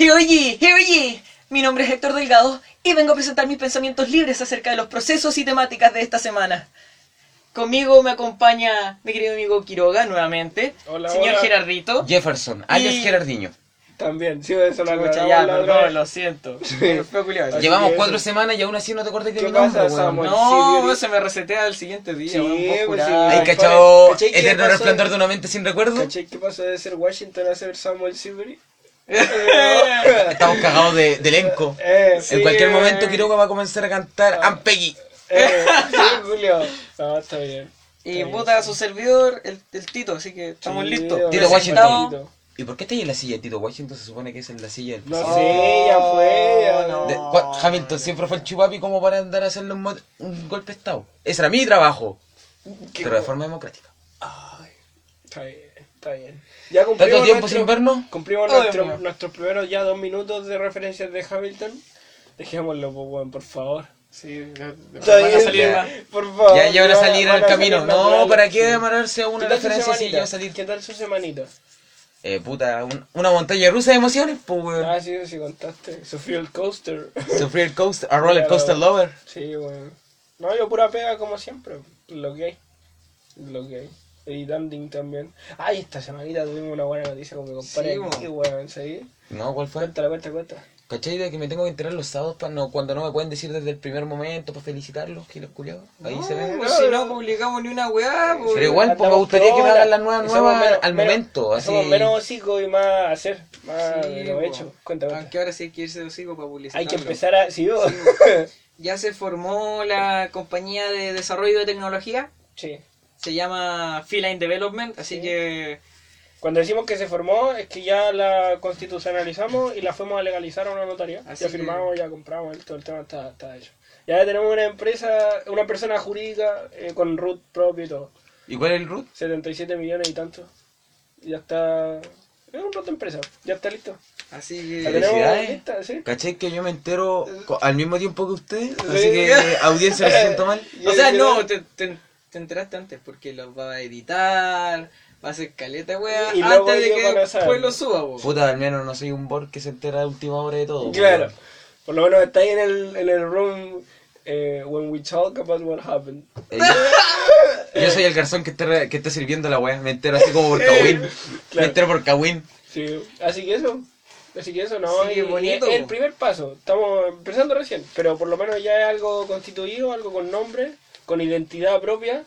Y oye, y oye, mi nombre es Héctor Delgado y vengo a presentar mis pensamientos libres acerca de los procesos y temáticas de esta semana. Conmigo me acompaña mi querido amigo Quiroga nuevamente, Hola, señor hola. Gerardito. Jefferson, alias Y- Gerardinho. También, sí, eso lo aclaramos ya, perdón, lo siento. Sí. Llevamos cuatro eso. semanas y aún así no te acuerdas de ¿Qué mi nombre, pasa, weón. Samuel? No, Sí, se me resetea el siguiente día, Sí, weón, pues sí. ¿Hay Ay, cachado ¿cachai qué Eterno? Resplandor de una mente sin recuerdo? ¿Cachai qué pasó de ser Washington a ser Samuel Silvery? Estamos cagados de, de elenco. Eh, en cualquier eh. momento Quiroga va a comenzar a cantar Ah. I'm Peggy. eh, sí, Julio. No, está bien. Y Está puta a su servidor, el, el Tito, así que estamos Sí, listos. Tito. Washington. ¿Y por qué estáis en la silla de Tito Washington? Se supone que es en la silla del No pasado. sé, ya fue. ya- no. De- Hamilton siempre fue el chupapi como para andar a hacerle un, un golpe de estado. Ese era mi trabajo, ¿Qué pero de forma democrática. Ay, está bien, está bien. Ya ¿Tanto cumplimos, tiempo nuestro- sin vernos? cumplimos Ay, nuestro- nuestros primeros ya dos minutos de referencias de Hamilton. Dejémoslo, pues, weón, por favor. Sí, van a salir ya. Por favor. Ya, ya van a salir van al camino. salir No. ¿para qué a una ¿Qué tal su referencia si ya va a salir? ¿Qué tal su semanita? Eh, puta, un- una montaña rusa de emociones, pues, weón. Ah, sí, sí, contaste. Sufrió el coaster. Sufrir el coaster, a roller coaster lover. Sí, bueno. No, yo pura pega como siempre. Lo que hay. Lo que hay. Editanding también. Ay, esta semanita tuvimos una buena noticia con mi compadre. Sí, weón, ¿sí? No, ¿cuál fue? Cuéntala, cuéntala, cuéntala. ¿Cachai? De que me tengo que enterar los sábados pa no, cuando no me pueden decir desde el primer momento para felicitarlos, que los culiados. Ahí No, se ven. si no publicamos ni una weá, pues. Pero igual, pues, me gustaría que me hagan las nuevas nuevas menos- al menos- momento. Así. Somos menos hocico y más hacer. Más Sí, lo po. hecho. Cuenta. Aunque ahora sí hay que irse de hocico para publicitar. Hay que empezar a. Sí, vos. Ya se formó la compañía de desarrollo de tecnología. sí. Se llama Feline Development, así Sí. que Cuando decimos que se formó, es que ya la constitucionalizamos y la fuimos a legalizar a una notaría. Así ya que- firmamos, ya compramos, todo el tema está, está hecho. Ya tenemos una empresa, una persona jurídica eh, con root propio y todo. ¿Y cuál es el root? 77 millones y tanto. Ya está. Es un root de empresa, ya está listo. así La que tenemos Felicidades. lista, sí. ¿Cachai? Que yo me entero al mismo tiempo que usted. Sí. Así que, audiencia, lo siento mal. O sea, no, te, te, te enteraste antes porque los va a editar, va a hacer caleta, weá, Y antes de que a después lo suba, po. Puta, al menos no soy un bot que se entera de última hora de todo. Claro. Por lo menos está ahí en el, en el room eh, when we talk about what happened. Eh, yo, soy el garzón que está, re- que está sirviendo la weá. Me entero así como por Kawin. Me Claro. entero por Kawin. Sí, así que eso. Así que eso, ¿no? Sí, es el primer paso. Estamos empezando recién, pero por lo menos ya es algo constituido, algo con nombre, con identidad propia.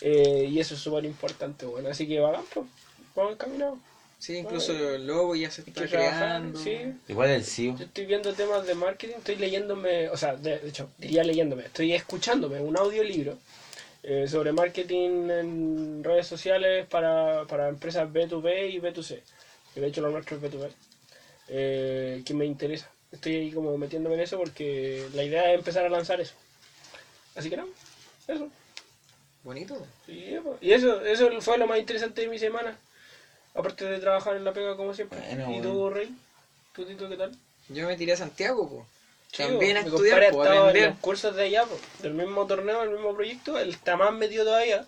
eh, y eso es súper importante, bueno. Así que vamos, pues. Vamos encaminados. Sí, incluso el logo ya se está creando. sí. Igual el CEO. Yo estoy viendo temas de marketing, estoy leyéndome, o sea, de, de hecho, diría leyéndome, estoy escuchándome un audiolibro eh, sobre marketing en redes sociales para, para empresas B2B y B2C. Que de hecho lo nuestro es B2B. Eh, que me interesa. Estoy ahí como metiéndome en eso porque la idea es empezar a lanzar eso. Así que no, eso. Bonito. Sí, y eso, eso fue lo más interesante de mi semana. Aparte de trabajar en la pega como siempre. Bueno, ¿Y bueno. tú, Rey? ¿Tú, Tito, qué tal? Yo me tiré a Santiago, po. Sí, También a estudiar, po, en los cursos de allá, po, del mismo torneo, del mismo proyecto, él está más metido todavía.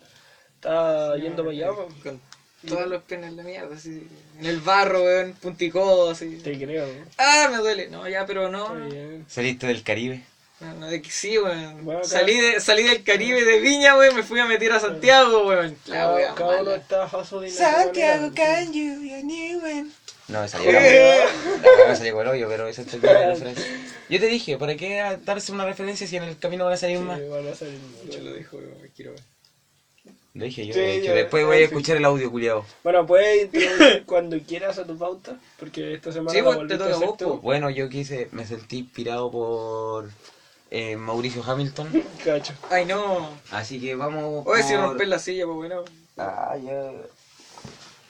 Está yendo para allá, po. Con todos los penes en la mierda, así. En el barro, weón, punticodo, así. Te creo, ¿no? Ah, me duele. No, ya, pero no. Está bien. Saliste del Caribe. No, no, de que sí, weón. Bueno, salí, de, salí del Caribe de Viña, weón, me fui a meter a Santiago, weón. La cada uno mala. está hustling de su manera, sí. No, me salió la salió con el hoyo, pero esa es la referencia. Yo te dije, ¿para qué darse una referencia si en el camino van a salir más? Sí, van a salir mucho. Lo dijo, weón, me quiero ver. Lo dije yo, Sí, de hecho, yo- después voy a escuchar el audio, culiado. Bueno, puedes introducir cuando quieras a tu pauta, porque esta semana Sí, la te toca a vos. Bueno, yo quise, me sentí inspirado por eh, Mauricio Hamilton. Cacho. Ay, no. Así que vamos. Oye, si por- romper la silla, pues bueno. Ah, ya.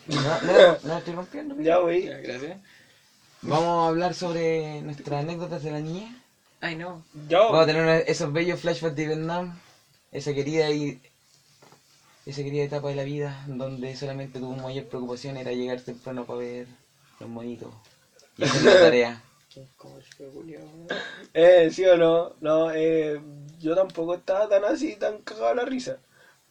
No, no, no estoy rompiendo. Ya, mira. güey. Ya, gracias. Vamos a hablar sobre nuestras anécdotas de la niñez. Ay, no. Yo. Vamos a tener una- esos bellos flashbacks de Vietnam, esa querida y esa querida etapa de la vida donde solamente tu mayor preocupación era llegar temprano para ver los monitos y hacer la tarea. Eh, sí o no, no, eh, yo tampoco estaba tan así, tan cagado la risa.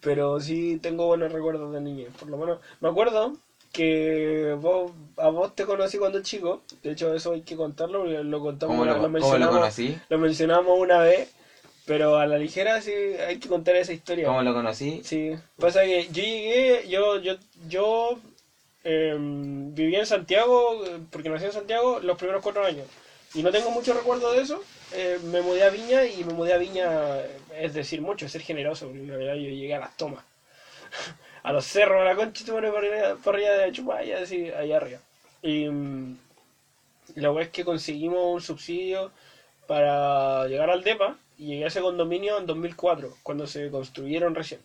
Pero sí tengo buenos recuerdos de niñez. Por lo menos, me acuerdo que vos, a vos te conocí cuando chico. De hecho, eso hay que contarlo, porque lo contamos, ¿Cómo lo, lo cómo lo mencionamos, conocí? lo mencionamos una vez, pero a la ligera sí hay que contar esa historia. ¿Cómo lo conocí? Sí, pasa que yo llegué, yo, yo, yo em, vivía en Santiago, eh, porque nací en Santiago los primeros cuatro años. Y no tengo mucho recuerdo de eso. Eh, me mudé a Viña y me mudé a Viña, eh, es decir, mucho, es ser generoso, porque en realidad yo llegué a las tomas. a los cerros, a la concha, y por arriba, por arriba de Chupaya, así, allá arriba. Y mm, la es que conseguimos un subsidio para llegar al DEPA y llegué a ese condominio en 2004, cuando se construyeron recién.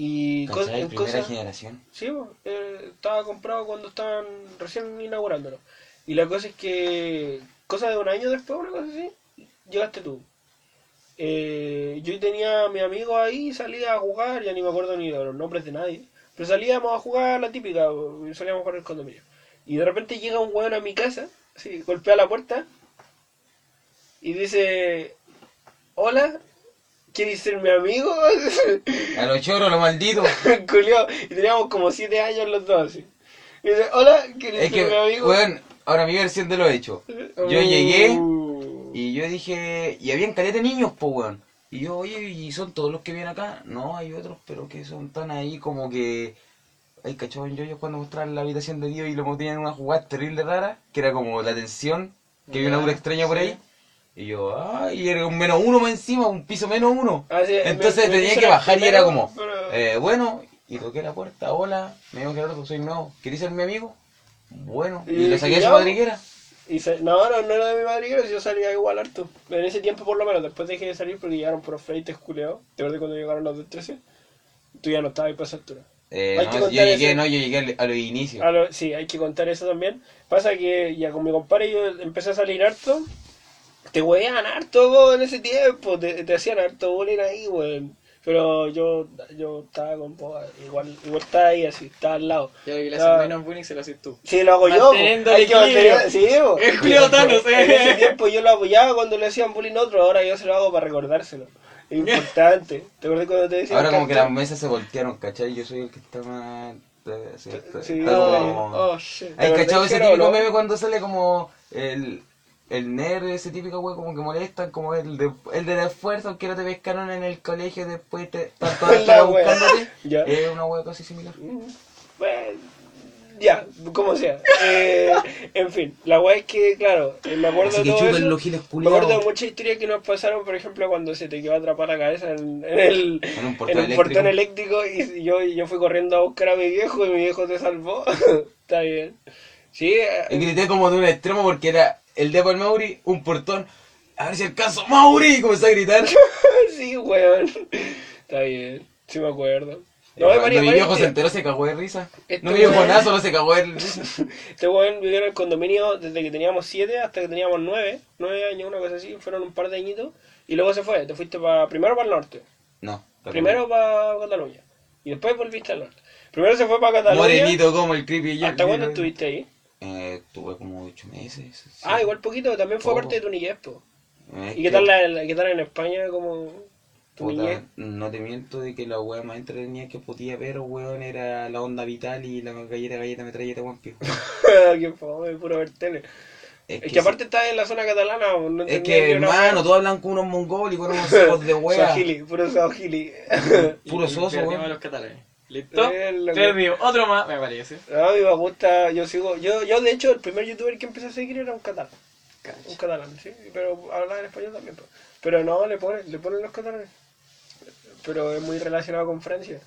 Y cos- ¿Cachai? en Primera cosas... generación. Sí, eh, estaba comprado cuando estaban recién inaugurándolo. Y la cosa es que, cosa de un año después, una cosa así, llegaste tú. Eh, yo tenía a mi amigo ahí, salía a jugar, ya ni me acuerdo ni de los nombres de nadie, pero salíamos a jugar la típica, salíamos a jugar el condominio. Y de repente llega un weón a mi casa, así, golpea la puerta y dice, hola, ¿quieres ser mi amigo? A los choros, los malditos. Culiao, y teníamos como 7 años los dos así. Y dice, hola, ¿quieres Es que, ser mi amigo? weón, ahora mi versión de lo hecho. Yo Uh. llegué y yo dije, y habían caleta de niños, po, weón. Y yo, oye, ¿y son todos los que vienen acá? No, hay otros, pero que son tan ahí como que... Ay, cachado en yo cuando mostraban la habitación de Dios y lo metían en una jugada terrible rara, que era como la tensión, que había una aura extraña por ahí. Y yo, ay, era un menos uno más encima, un piso menos uno. Ah, sí, Entonces me- tenía que bajar y era como, pero- eh, bueno, y toqué la puerta, hola, me dijo Gerardo, soy nuevo, ¿querés ser mi amigo? Bueno, y, Y le saqué a su madriguera. Y se- no, no, no era de mi madriguero, yo salía igual harto. En ese tiempo por lo menos, después dejé de salir porque llegaron por freites culeados. ¿Te acuerdas cuando llegaron los del 13? Tú ya no estabas ahí para esa altura. Eh, no, yo llegué, no, yo llegué a los inicios. Lo- sí, hay que contar eso también. Pasa que ya con mi compadre yo empecé a salir harto. Te huean harto vos, en ese tiempo, te, te hacían harto bullying ahí, weón. Pero yo, yo estaba con vos, igual, igual estaba ahí así, estaba al lado. Ya que le Ah. hacen menos bullying se lo haces tú. Sí, lo hago yo. Hay el que mantener-. Sí, po. Es Julio Thanos, eh. En ese tiempo yo lo apoyaba cuando le hacían bullying a otro, ahora yo se lo hago para recordárselo. Es importante. ¿Te acuerdas cuando te decía? Ahora como que las mesas se voltearon, ¿cachai? Yo soy el que está más... sí, Sí, está como- oh, shit. ¿Te ¿Hay cachado ese típico meme cuando sale como el, el nerd, ese típico wey como que molestan, como el de, el del esfuerzo, aunque no te pescaron en el colegio, después te están todas buscándote? Ya. Es una wea casi similar. Bueno, ya, como sea. Eh, en fin, la weá es que, claro, eh, me acuerdo Así de que todo eso. los giles Me acuerdo de muchas historias que nos pasaron, por ejemplo, cuando se te quedó atrapada la cabeza en, en el, En un en portón un eléctrico. portón eléctrico y yo, yo fui corriendo a buscar a mi viejo y mi viejo te salvó. Está bien. Sí, Y eh, grité como de un extremo porque era el de el Mauri, un portón. A ver si alcanzo, Mauri, y comencé a gritar. sí, weón. Está bien, sí me acuerdo. No, hay varias- mi viejo se enteró, se cagó de risa. Este No viejo weón- nada, solo se cagó de risa. Este weón vivió en el condominio desde que teníamos 7 hasta que teníamos 9, 9 años, una cosa así, fueron un par de añitos, y luego se fue, te fuiste para, primero para el norte, No. primero para Cataluña, y después volviste al norte. Primero se fue para Cataluña, Morenito como el creepy. ¿hasta cuándo estuviste ahí? Eh, tuve como ocho meses. sí. Ah, igual poquito, también fue Poco. parte de tu niñez, po. Es ¿Y qué que, tal, la, la- qué tal en España como tu puta, niñez? No te miento de que la wea más entretenida que podía ver, weón, era la onda vital y la galleta, galleta, metralleta, One Piece. qué fome, puro ver tele. Es Es que aparte estás en la zona catalana, no Es que, hermano, todos hablan con unos mongólicos, unos ojos de wea. Swahili, puro Swahili. Puro soso, weón. los catalanes. ¿Listo? Que-. Otro más, me parece. No, a mí me gusta, yo sigo, yo, yo de hecho el primer youtuber que empecé a seguir era un catalán, un catalán, sí, pero hablaba en español también, pues. pero no, le ponen, le ponen los catalanes, pero es muy relacionado con Francia,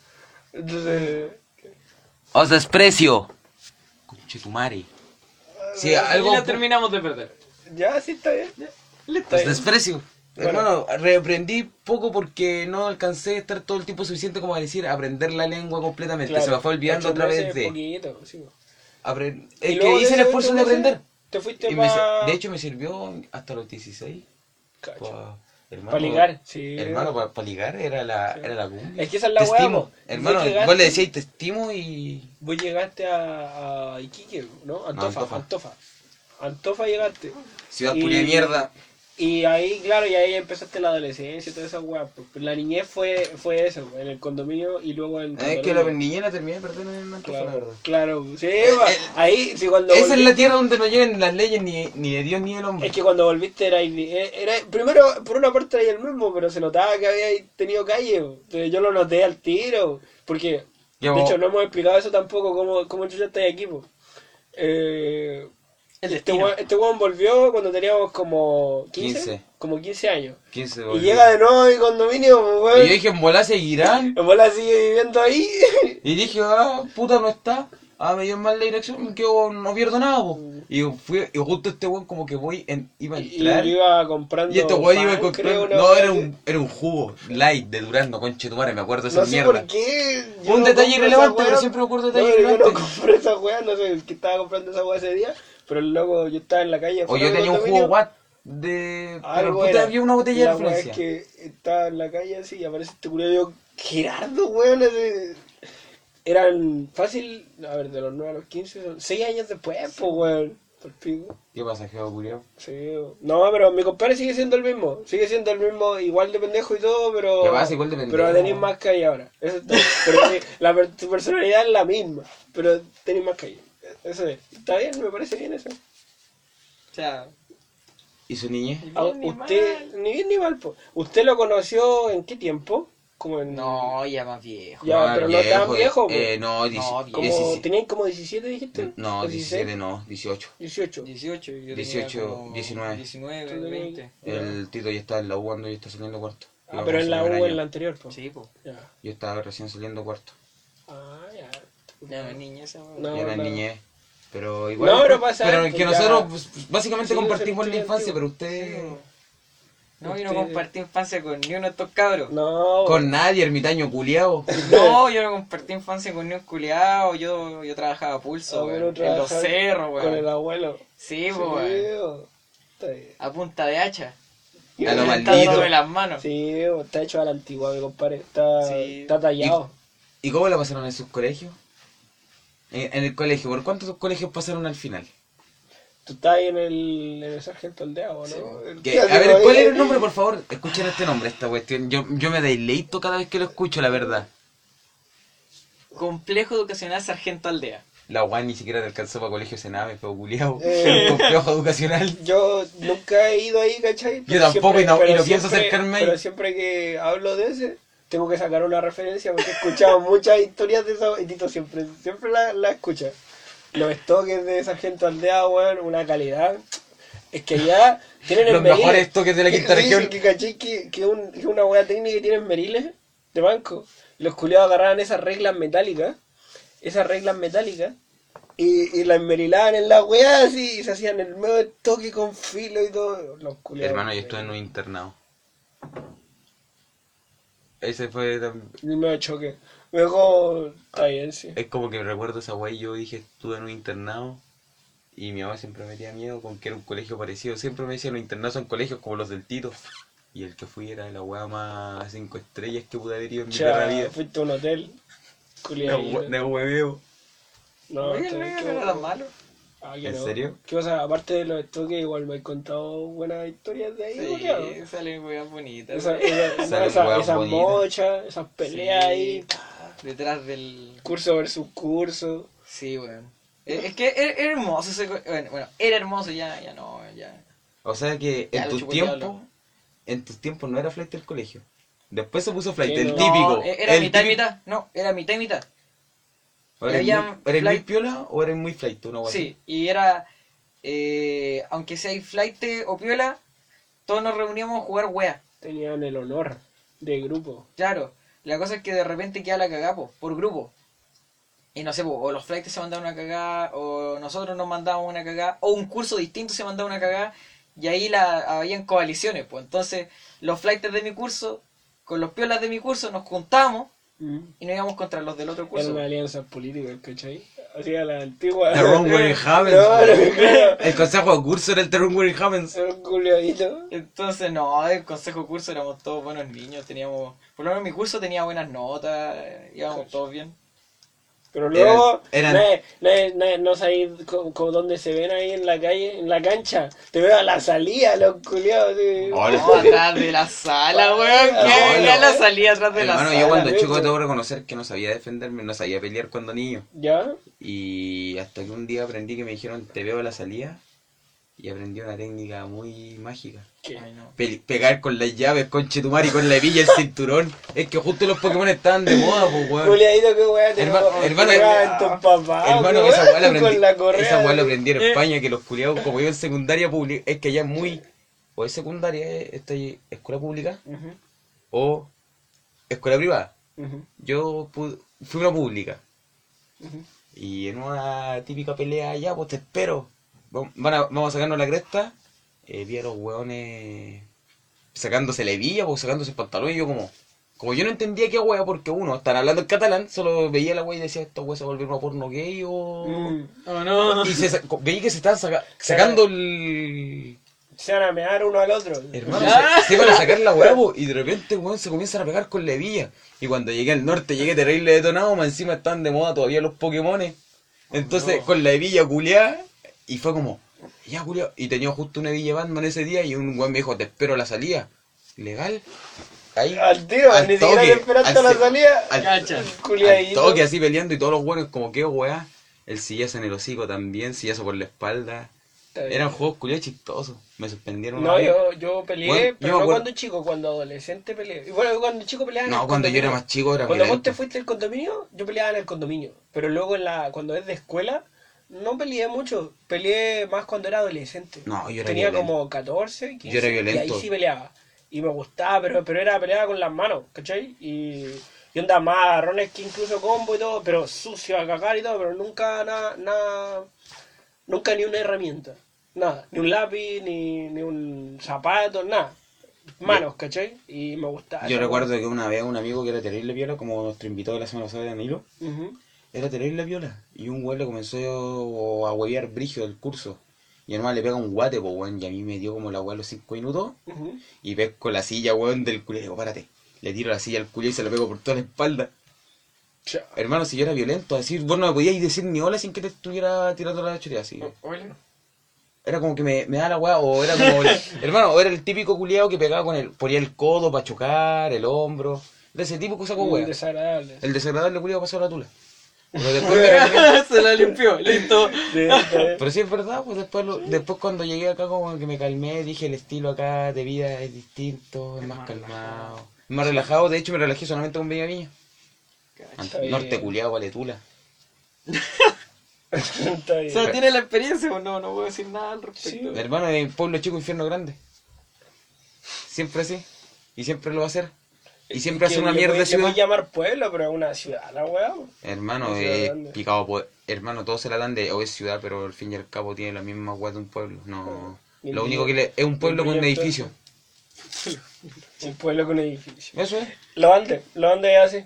entonces, Os desprecio. Conchetumare. Sí, algo. Y la terminamos de perder. ya, sí está bien, Listo. Os desprecio. Bueno. Hermano, reaprendí poco porque no alcancé a estar todo el tiempo suficiente como a decir aprender la lengua completamente. Claro, Se me fue olvidando ocho a través meses, de. poquito, sí. luego que hice el esfuerzo de aprender. Te fuiste Y me para... de hecho, me sirvió hasta los 16. Cacho. Para Pa' ligar, sí. Hermano, para ligar era la, era la cumbia. Es que esa es la weá. Hermano, Vos llegaste- vos le decías te estimo y. Vos llegaste a, a Iquique, ¿no? Antofa, Antofa. Antofa. Antofa llegaste. Ciudad Y- puria de mierda. Y ahí, claro, y ahí empezaste la adolescencia y toda esa weá. pues. La niñez fue, fue eso, en el condominio y luego en. Es que la niñera terminé de perder en el fue la Claro, verdad. claro, sí, va. ahí, sí, cuando Esa es volví- la tierra donde no llegan las leyes ni, ni de Dios ni del hombre. Es que cuando volviste era, era primero por una parte era el mismo, pero se notaba que había tenido calle. Entonces yo lo noté al tiro, porque Ya, de hecho no hemos explicado eso tampoco cómo cómo yo estoy aquí. po. Eh, El este weón este volvió cuando teníamos como 15, 15. como 15 años. 15 Y llega de nuevo a mi condominio, Y yo dije, en bola seguirán. El bola sigue viviendo ahí. Y dije, ah, puta, no está. Ah, me dio mal la dirección, quedo, no pierdo nada, po. Y fui, y justo este weón como que voy, en, iba a y entrar. yo iba comprando. Y este weón iba una No, era un, era un jugo light de Durazno, conche tu madre, me acuerdo de esa No sé mierda. por qué. Fue un no detalle irrelevante, pero siempre me acuerdo de detalles No, Yo no compré esa weá, no sé el que estaba comprando esa weá ese día. Pero el loco, yo estaba en la calle. O yo tenía un jugo Watt de. Pero puta, era. había una botella La de weá es que estaba en la calle así y aparece este culo y yo, Gerardo, weón. ese- Eran fácil, a ver, de los 9 a los 15, son 6 años después, pues, weón. Por pico. ¿Qué pasa, Geo? Sí, no, pero mi compadre sigue siendo el mismo. Sigue siendo el mismo, igual de pendejo y todo, pero. ¿Qué pasa? Igual de pendejo. Pero tenéis más calle ahora. Eso está- pero la, tu personalidad es la misma, pero tenéis más calle. Eso es. Está bien, me parece bien eso. O sea, ¿Y su niñez? Ah, bien ni usted, ni bien ni mal, po. ¿Usted lo conoció en qué tiempo? Como en. no, ya más viejo. Ya, pero no tan viejo. Eh, no, No, como, 17. ¿Tenían como 17, dijiste? No, ¿O 17 no, 18. 18. 18, yo 18, tenía como 19. 19, Tú tenías- 20. El Tito ya está en la U cuando yo estaba saliendo cuarto. Ah, pero en la U, en la anterior, po. Sí, pues. Ya. Yo estaba recién saliendo cuarto. Ah, no es niña esa. No, ya era no. niñez. Pero igual. No, pero pasa, pero que ya. nosotros pues, pues, básicamente Sí, compartimos la infancia, pero usted. No, yo no compartí infancia con ni uno de estos cabros. No. Con nadie, ermitaño culiao. No, yo no compartí infancia con ni un culiao. Yo, yo trabajaba a pulso, weón, en los cerros, Con el abuelo. Sí, Sí, pues, bien. A punta de hacha. A lo maldito. las manos. Sí, está hecho a la antigua, mi compadre. Está, Sí. está tallado. ¿Y cómo la pasaron en sus colegios? En, en el colegio, ¿por cuántos colegios pasaron al final? Tú estás ahí en el, en el sargento aldea, ¿o ¿no? Sí. Que- a ver. ¿cuál era el nombre, por favor? Escuchen este nombre, esta cuestión. Yo, yo me deleito cada vez que lo escucho, la verdad. Complejo Educacional Sargento Aldea. La guay ni siquiera te alcanzó para colegio Sename, pero culiao. Eh. Complejo educacional. Yo nunca he ido ahí, ¿cachai? Pero tampoco, y no- y no pienso siempre- acercarme ahí. Pero siempre que hablo de ese, tengo que sacar una referencia porque he escuchado muchas historias de esa y Tito siempre, siempre la, la escucha. Los estoques de Sargento Aldea, weón, una calidad. Es que ya tienen en Los Meriles- mejores toques de la quinta región. que caché que, que, un- que una weá técnica que tienen Meriles de banco. Los culiados agarraban esas reglas metálicas, esas reglas metálicas, y, y las enmerilaban en la weá así, y se hacían el medio de toque con filo y todo. Los culiados. Hermano, yo estuve en un internado. Ese fue tam- Y me choque. Dejó. Está bien, sí. Es como que recuerdo esa guay, yo dije, estuve en un internado. Y mi mamá siempre me tenía miedo con que era un colegio parecido. Siempre me decía, los internados son colegios como los del Tito. Y el que fui era la weá más cinco estrellas que pude haber ido en mi perra vida. fuiste a un hotel. Hueveo. No, no malo. Ah, ¿En no. serio? ¿Qué pasa? Aparte de los estoques, igual me he contado buenas historias de ahí. Sí, salen weas bonitas. Esa, esa, Salen esa, weas esas bonitas. mochas, esas peleas Sí. ahí, Detrás del. curso versus curso. Sí, weón. Es es que era, era hermoso ese. Bueno, bueno, era hermoso, ya, ya no, ya. O sea que Ya en tus tiempos, en tus tiempos no era flight el colegio. Después se puso flight, Sí, el no. típico. Era el mitad y mitad. No, era mitad y mitad. ¿O ¿Eres, Había muy, eres muy flight- piola o eres muy flight? Guay Sí, y era. eh, aunque sea flight o piola, todos nos reuníamos a jugar wea. Tenían el honor de grupo. Claro, la cosa es que de repente queda la cagá, po, por grupo. Y no sé, o los flights se mandaban una cagada, o nosotros nos mandábamos una cagada, o un curso distinto se mandaba una cagada, y ahí la, habían coaliciones, pues. Entonces, los flights de mi curso, con los piolas de mi curso, nos juntamos y nos íbamos contra los del otro Era curso. una alianza política, ¿cachai? Hacía la antigua. The wrong way happens. No, no. El consejo de curso era el The wrong way happens. Era un culiadito. Entonces, no, el consejo curso éramos todos buenos niños, teníamos, por lo menos mi curso tenía buenas notas, íbamos todos bien. Pero luego, Eran- no, no, no, no sabéis co- co- dónde se ven ahí en la calle, en la cancha. Te veo a la salida, los culiados. Oh, No, atrás de la sala, weón. No, ¿Qué? no. Ya la salía atrás de la sala. yo cuando chico debo reconocer que no sabía defenderme, no sabía pelear cuando niño. ¿Ya? Y hasta que un día aprendí que me dijeron, te veo a la salida. Y aprendí una técnica muy mágica. ¿Qué? Ay, no. Pe- pegar con las llaves, madre, y con la hebilla el cinturón. Es que justo los Pokémon estaban de moda, pues, weón. Culiadito, qué weá, te Hermano- lo- hermano-. Hermano, esa weá, la aprendí, Con la correa. esa weá la aprendí en Eh. España, que los culiados, como yo en secundaria pública, es que allá es muy, o es secundaria, eh, esta es escuela pública, o escuela privada. ujú, Yo pu- fui una pública, y en una típica pelea, ya, pues te espero, van a- vamos a sacarnos la cresta, eh, vi a los weones sacándose la hebilla, pues sacándose el pantalón, y yo como... Como yo no entendía qué wea, porque uno, están hablando en catalán, solo veía la wea y decía, ¿esto wea se va a volver una porno gay o...? Mm. Oh, no. Y se, sa- veí que se estaban saca- sacando el... Se van a mear uno al otro. Hermano, Ah. se, se a sacar la huevo y de repente, weón, se comienzan a pegar con la hebilla. Y cuando llegué al norte, llegué terrible detonado, más encima están de moda todavía los Pokémones. Entonces, no. con la hebilla culiada, y fue como, ya culiado. Y tenía justo una hebilla Batman ese día y un weón me dijo, te espero a la salida. ¿Legal? Ahí. Al tío, al ni siquiera toque, te esperaste al a la salida. al- Cacha. al toque así peleando y todos los buenos como que weá. El sillazo en el hocico también, sillazo por la espalda. Eran juegos culiados chistosos. Me suspendieron una No, yo, yo peleé, Bueno, pero yo no acuerdo- cuando chico, cuando adolescente peleé. Y bueno, cuando chico peleaba en No, el cuando yo era condominio. más chico era Cuando vos violento. te fuiste al condominio, yo peleaba en el condominio. Pero luego en la, cuando es de escuela, no peleé mucho. Peleé más cuando era adolescente. No, yo era Tenía violento. como 14, 15. Yo era violento. Y ahí sí peleaba. Y me gustaba, pero, pero era peleaba con las manos, ¿cachai? Y, y onda más agarrones que incluso combo y todo, pero sucio a cagar y todo, pero nunca nada, nada, nunca ni una herramienta. Nada, ni un lápiz, ni, ni un zapato, nada. Manos, ¿cachai? Y me gustaba. Yo recuerdo que una vez un amigo que era terrible viola, como nuestro invitado de la semana pasada, Danilo, weá. Ujú. Era terrible viola. Y un güey le comenzó a huevear brigio del curso. Y además le pega un guate, pues, weón. Y a mí me dio como la weá los cinco minutos. Ujú. Y pesco la silla, weón, del culé. Digo, párate. Le tiro la silla al culé y se la pego por toda la espalda. Chao. Hermano, si yo era violento, decir, vos no me podíais decir ni hola sin que te estuviera tirando la chorea así. Oye. Era como que me, me da la weá, o era como, el- hermano, o era el típico culiado que pegaba con el, ponía el codo para chocar, el hombro, de ese tipo que saco Muy weá. desagradable. El desagradable culiado pasó la tula. Pero después Se la limpió, listo. Sí, sí. Pero sí es verdad, pues después, lo- después cuando llegué acá como que me calmé, dije el estilo acá de vida es distinto, es más más calmado, es más relajado, de hecho me relajé solamente con Bella Viña. Norte culiado, vale tula. O sea, tiene la experiencia o no, no puedo decir nada al respecto. Sí. Hermano, en pueblo chico, infierno grande. Siempre así. Y siempre lo va a hacer. Y siempre hace una mierda de ciudad. voy a llamar pueblo, pero es una ciudad, la weá. Hermano, es grande. picado Hermano, todos se la dan de o es ciudad, pero al fin y al cabo tiene la misma weá de un pueblo. No. Bien Lo único que le. Es un pueblo con un bien edificio. Un pueblo con edificio. Eso es. Los Andes, los Andes es así.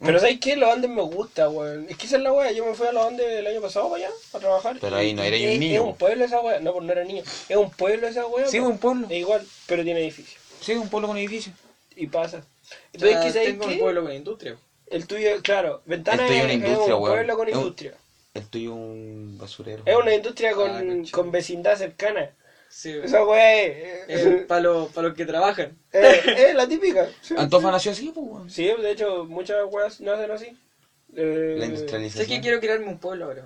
Mm. Pero ¿sabes qué? Los Andes me gusta, weón. Es que esa es la weá. Yo me fui a los Andes el año pasado para allá, a trabajar. Pero ahí no y un es- niño, Es un pueblo esa weá. No, pues no era niño. Es un pueblo esa weá. Sí, po. un pueblo. Es igual, pero tiene edificio. Sí, un pueblo con edificio. Y pasa. O Entonces, sea, ¿qué sabes tengo qué? un pueblo con industria. El tuyo, claro, Ventana El es, es un weón. pueblo con Es industria. El tuyo un basurero. Es una industria con, Ah, con vecindad cercana. Sí, Esa weá es, es, para los, para los que trabajan. es- es la típica. Sí, Antofa nació así, pues, weón. Sí, de hecho, muchas weas nacen así. Eh, La Sé industrialización. que quiero crearme un pueblo ahora.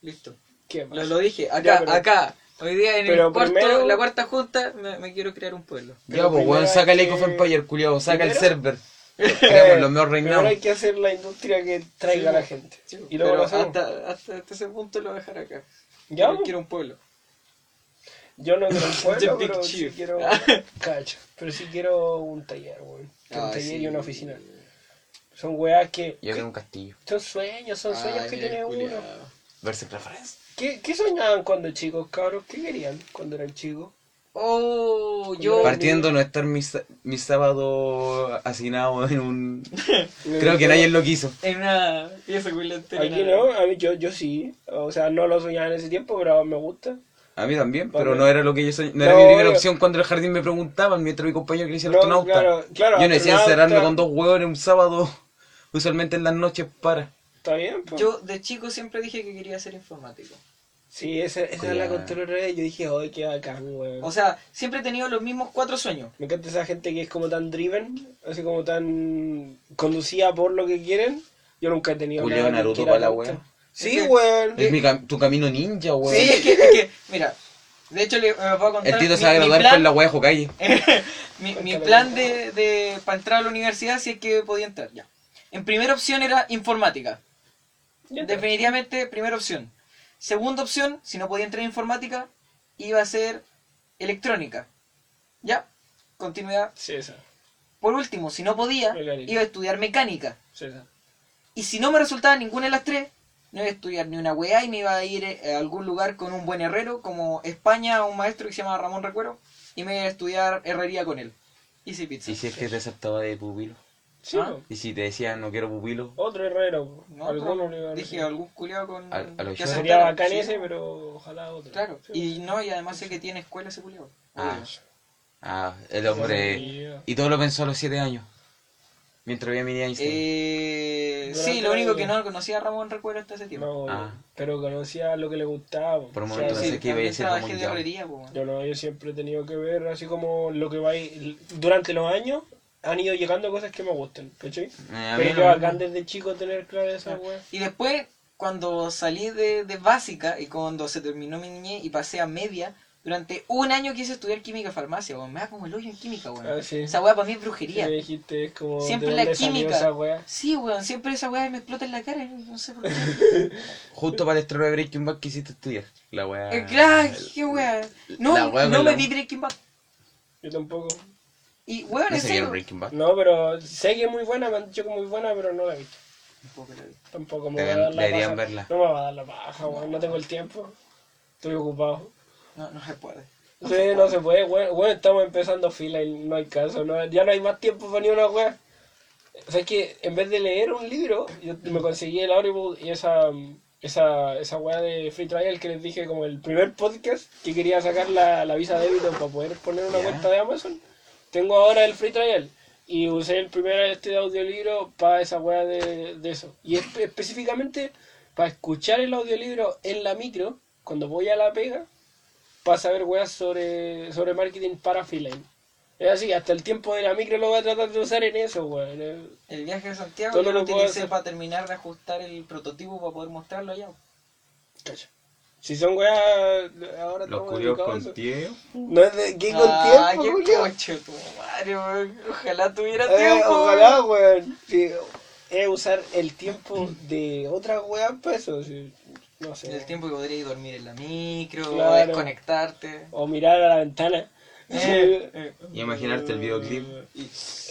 Listo. ¿Qué más? Lo, lo dije. Ya, Acá, pero- acá. Hoy día en pero el cuarto, primero- la cuarta junta me, me quiero crear un pueblo. Ya, pues, weón, saca el of que- Empire, culiado. Saca el server. Los mejores reinados. hay que hacer la industria que traiga a la gente. y luego pero lo hasta, hasta, hasta ese punto lo voy a dejar acá. ¿Ya? Quiero, quiero un pueblo. Yo no quiero un pueblo, Big pero sí Chief. quiero. Cacho. Pero sí quiero un taller, weón. Quiero un Ah, taller sí. y una oficina. Son weas que. Yo quiero un castillo. Son sueños, son sueños Ay, que tiene uno. Verse preference. ¿Qué, ¿Qué soñaban cuando chicos, cabros? ¿Qué querían cuando eran chicos? Oh, yo. Partiendo no estar mi, sa- mi sábado hacinado en un... Creo que nadie lo quiso. En una pieza culante. Aquí no, a mí yo, yo sí. O sea, no lo soñaba en ese tiempo, pero me gusta. A mí también, Vale. pero no era lo que yo soñ- No No, era mi primera obvio. opción cuando en el jardín me preguntaban, mientras mi compañero quería ser No, astronauta. claro, claro, yo no decía encerrarme con dos huevones un sábado, usualmente en las noches para. Está bien, pues. Yo de chico siempre dije que quería ser informático. Sí, esa, esa la conté la otra vez. Yo dije, ay, qué bacán, weón. O sea, siempre he tenido los mismos cuatro sueños. Me encanta esa gente que es como tan driven, así como tan conducida por lo que quieren. Yo nunca he tenido Julio Naruto quiera pa' la wea. Sí, Es que- weón. Es mi cam- tu camino ninja, weón. Sí, es que, es que, mira, de hecho le, me puedo contar. El Tito se va a graduar por la wea de Hokage. mi, mi plan de, de para entrar a la universidad si es que podía entrar ya. En primera opción era informática. Definitivamente primera opción. Segunda opción, si no podía entrar en informática, iba a ser electrónica. ¿Ya? Continuidad. Sí, esa. Por último, si no podía, Mecánica. iba a estudiar mecánica. Sí, esa. Y si no me resultaba ninguna de las tres, no iba a estudiar ni una weá y me iba a ir eh, a algún lugar con un buen herrero, como España, un maestro que se llama Ramón Recuero, y me iba a estudiar herrería con él. Easy pizza. ¿Y si es que te aceptaba de pupilo? Sí, Ah. ¿Y si te decían no quiero pupilo? Otro herrero. No, Alguno a dije algún culiado con... A- a lo que yo. aceptara. Sería bacán Sí, ese, pero ojalá otro. Claro. Sí. Y no, y además sé que tiene escuela ese culiado. Ah, ah, el hombre... Sí. Y todo lo pensó a los 7 años. Mientras veía mi Einstein. Eh, sí, lo único que no conocía a Ramón Recuero hasta ese tiempo. No, Ah. pero conocía lo que le gustaba. po. Por un O momento sea, pensé sí, que iba a ser trabajé de herrería, po. Yo no, yo siempre he tenido que ver así como lo que va a ir- durante los años han ido llegando cosas que me gustan, ¿cachai? Eh, Pero no me- desde chico tener claro esa weá. Y después, cuando salí de, de básica y cuando se terminó mi niñez y pasé a media, durante un año quise estudiar química y farmacia, weón. Me da como el hoyo en química, weón. Ah, sí. Esa weá para mí es brujería. Me dijiste, es como. Siempre ¿de la química. Esa weá? Sí, weón, siempre esa weá me explota en la cara, no sé por qué. Justo para el estreno de Breaking Bad quisiste estudiar. La wea... Eh, claro, qué weá. No, La weá no me la- vi Breaking Bad. Yo tampoco. Y weón, No sé. Breaking Bad. No, pero sé que es muy buena, me han dicho que es muy buena, pero no la he visto. Tampoco me va a dar la deberían paja. verla. No me va a dar la paja, weón. No tengo el tiempo. Estoy ocupado. No, no se puede. Sí, no se puede, weón. Weón, estamos empezando fila y no hay caso. No, ya no hay más tiempo para ni una weá. O sea, es que en vez de leer un libro, yo me conseguí el Audible y esa, esa, esa weá de Free Trial que les dije como el primer podcast que quería sacar la, la visa débito para poder poner una cuenta de Amazon. Tengo ahora el Free Trial y usé el primer este audiolibro para esa weá de, de eso. Y espe- específicamente para escuchar el audiolibro en la micro, cuando voy a la pega, para saber weas sobre, sobre marketing para freelance. Es así, hasta el tiempo de la micro lo voy a tratar de usar en eso, weón. El viaje a Santiago Todo yo lo lo utilicé para terminar de ajustar el prototipo para poder mostrarlo allá. Cacha. Si son weas, ahora Los a con tío. No es de qué con Ah, tiempo, qué coche tu madre, weón. Ojalá tuviera Eh, tiempo. ojalá, weón. Sí, es usar el tiempo de otra wea para eso. sí. No sé. El tiempo que podrías dormir en la micro, Claro. desconectarte. O mirar a la ventana. Eh, eh. Y imaginarte el videoclip.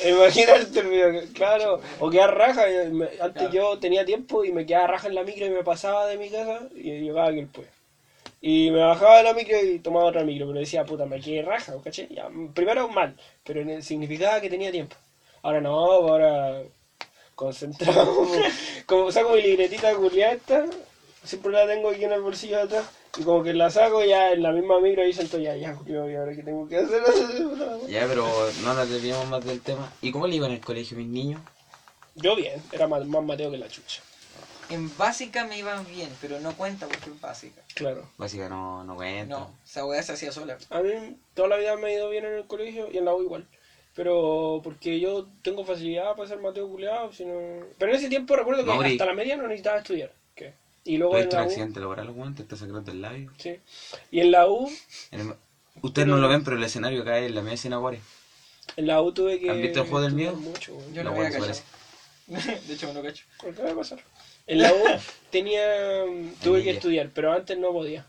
Imaginarte el video, claro. O quedar raja. Antes Claro. yo tenía tiempo y me quedaba raja en la micro y me pasaba de mi casa y llegaba aquí después. Y me bajaba de la micro y tomaba otra micro, pero decía, puta, me quedé raja, ¿caché? Ya, primero mal, pero significaba que tenía tiempo. Ahora no, ahora concentrado. como saco mi libretita esta, siempre la tengo aquí en el bolsillo de atrás. Y como que la saco ya en la misma micro y siento ya, ya, Julio, ¿y ahora qué tengo que hacer? Ya, pero no nos desviamos más del tema. ¿Y cómo le iban en el colegio mis niños? Yo bien, era más, más Mateo que la chucha. En básica me iban bien, pero no cuenta porque es básica. Claro. Básica no, no cuenta. No, esa weá se hacía sola. A mí toda la vida me ha ido bien en el colegio y en la U igual. Pero porque yo tengo facilidad para ser Mateo culeado, sino... Pero en ese tiempo recuerdo que Mauri. hasta la media no necesitaba estudiar. ¿Qué? Y luego en ¿Tuviste un la U... accidente laboral, weón? ¿Te está sacando el labio? Sí. Y en la U, En el- Ustedes no lo ven, pero el escenario cae en la media escena Juárez. en la U tuve que... ¿Han visto el juego del miedo? Mucho. Yo No, no voy a cachar. De hecho, no cacho. Acaba de pasar. En la U tenía... tuve que estudiar, pero antes no podía.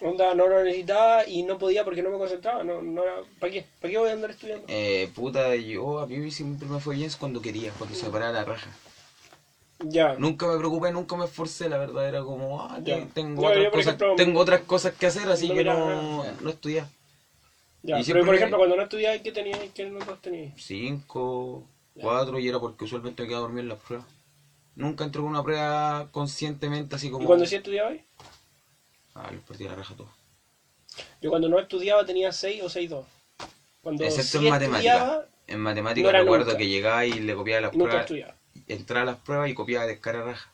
Onda, no lo necesitaba y no podía porque no me concentraba. No, no era... ¿Para qué? ¿Para qué voy a andar estudiando? Eh, puta, yo a mí siempre me fue bien cuando quería, cuando se paraba la raja. Ya. Nunca me preocupé, nunca me esforcé, la verdad era como, ah, tengo, No, otras yo, cosas, ejemplo, tengo otras cosas que hacer, así no que no, no estudié. Ya, Y pero por ejemplo, cuando no estudiabas, ¿qué tenías? ¿Qué notas tenías? Cinco, cuatro, y era porque usualmente me quedaba dormido en las pruebas. Nunca entré con una prueba conscientemente, así como... ¿Y cuando sí estudiabas? Ah, les perdí la raja todo. Yo cuando no estudiaba tenía 6 o 6-2. Cuando Excepto sí en matemáticas. estudiaba, En matemáticas no recuerdo nunca. que llegaba y le copiaba las nunca pruebas, estudiaba. entraba a las pruebas y copiaba de cara raja.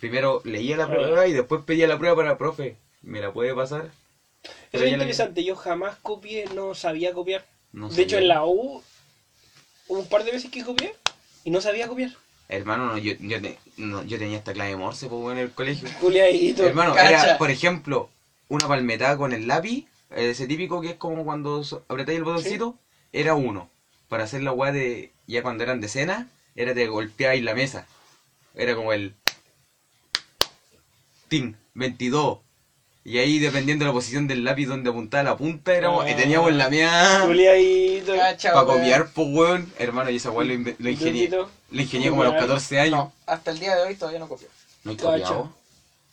primero leía la prueba y después pedía la prueba para profe. ¿Me la puede pasar? Eso es la- interesante, yo jamás copié, no sabía copiar. No de hecho, en la U hubo un par de veces que copié y no sabía copiar. Hermano, no, yo, yo, te- no, yo tenía esta clave Morse pues, weón, en el colegio. Culiadito. Hermano, Cacha. era, por ejemplo, una palmetada con el lápiz, ese típico que es como cuando apretáis el botoncito, era uno. Para hacer la weá de, ya cuando eran decenas, era de golpeáis la mesa. Era como el... Tin, 22. Y ahí, dependiendo de la posición del lápiz donde apuntaba la punta, era, Ah. y teníamos la mía... Para weón. copiar, pues, weón. Hermano, y esa weá lo, lo ingenié. Lo ingenié como a los 14 años. No, hasta el día de hoy todavía no copio. No he copiado.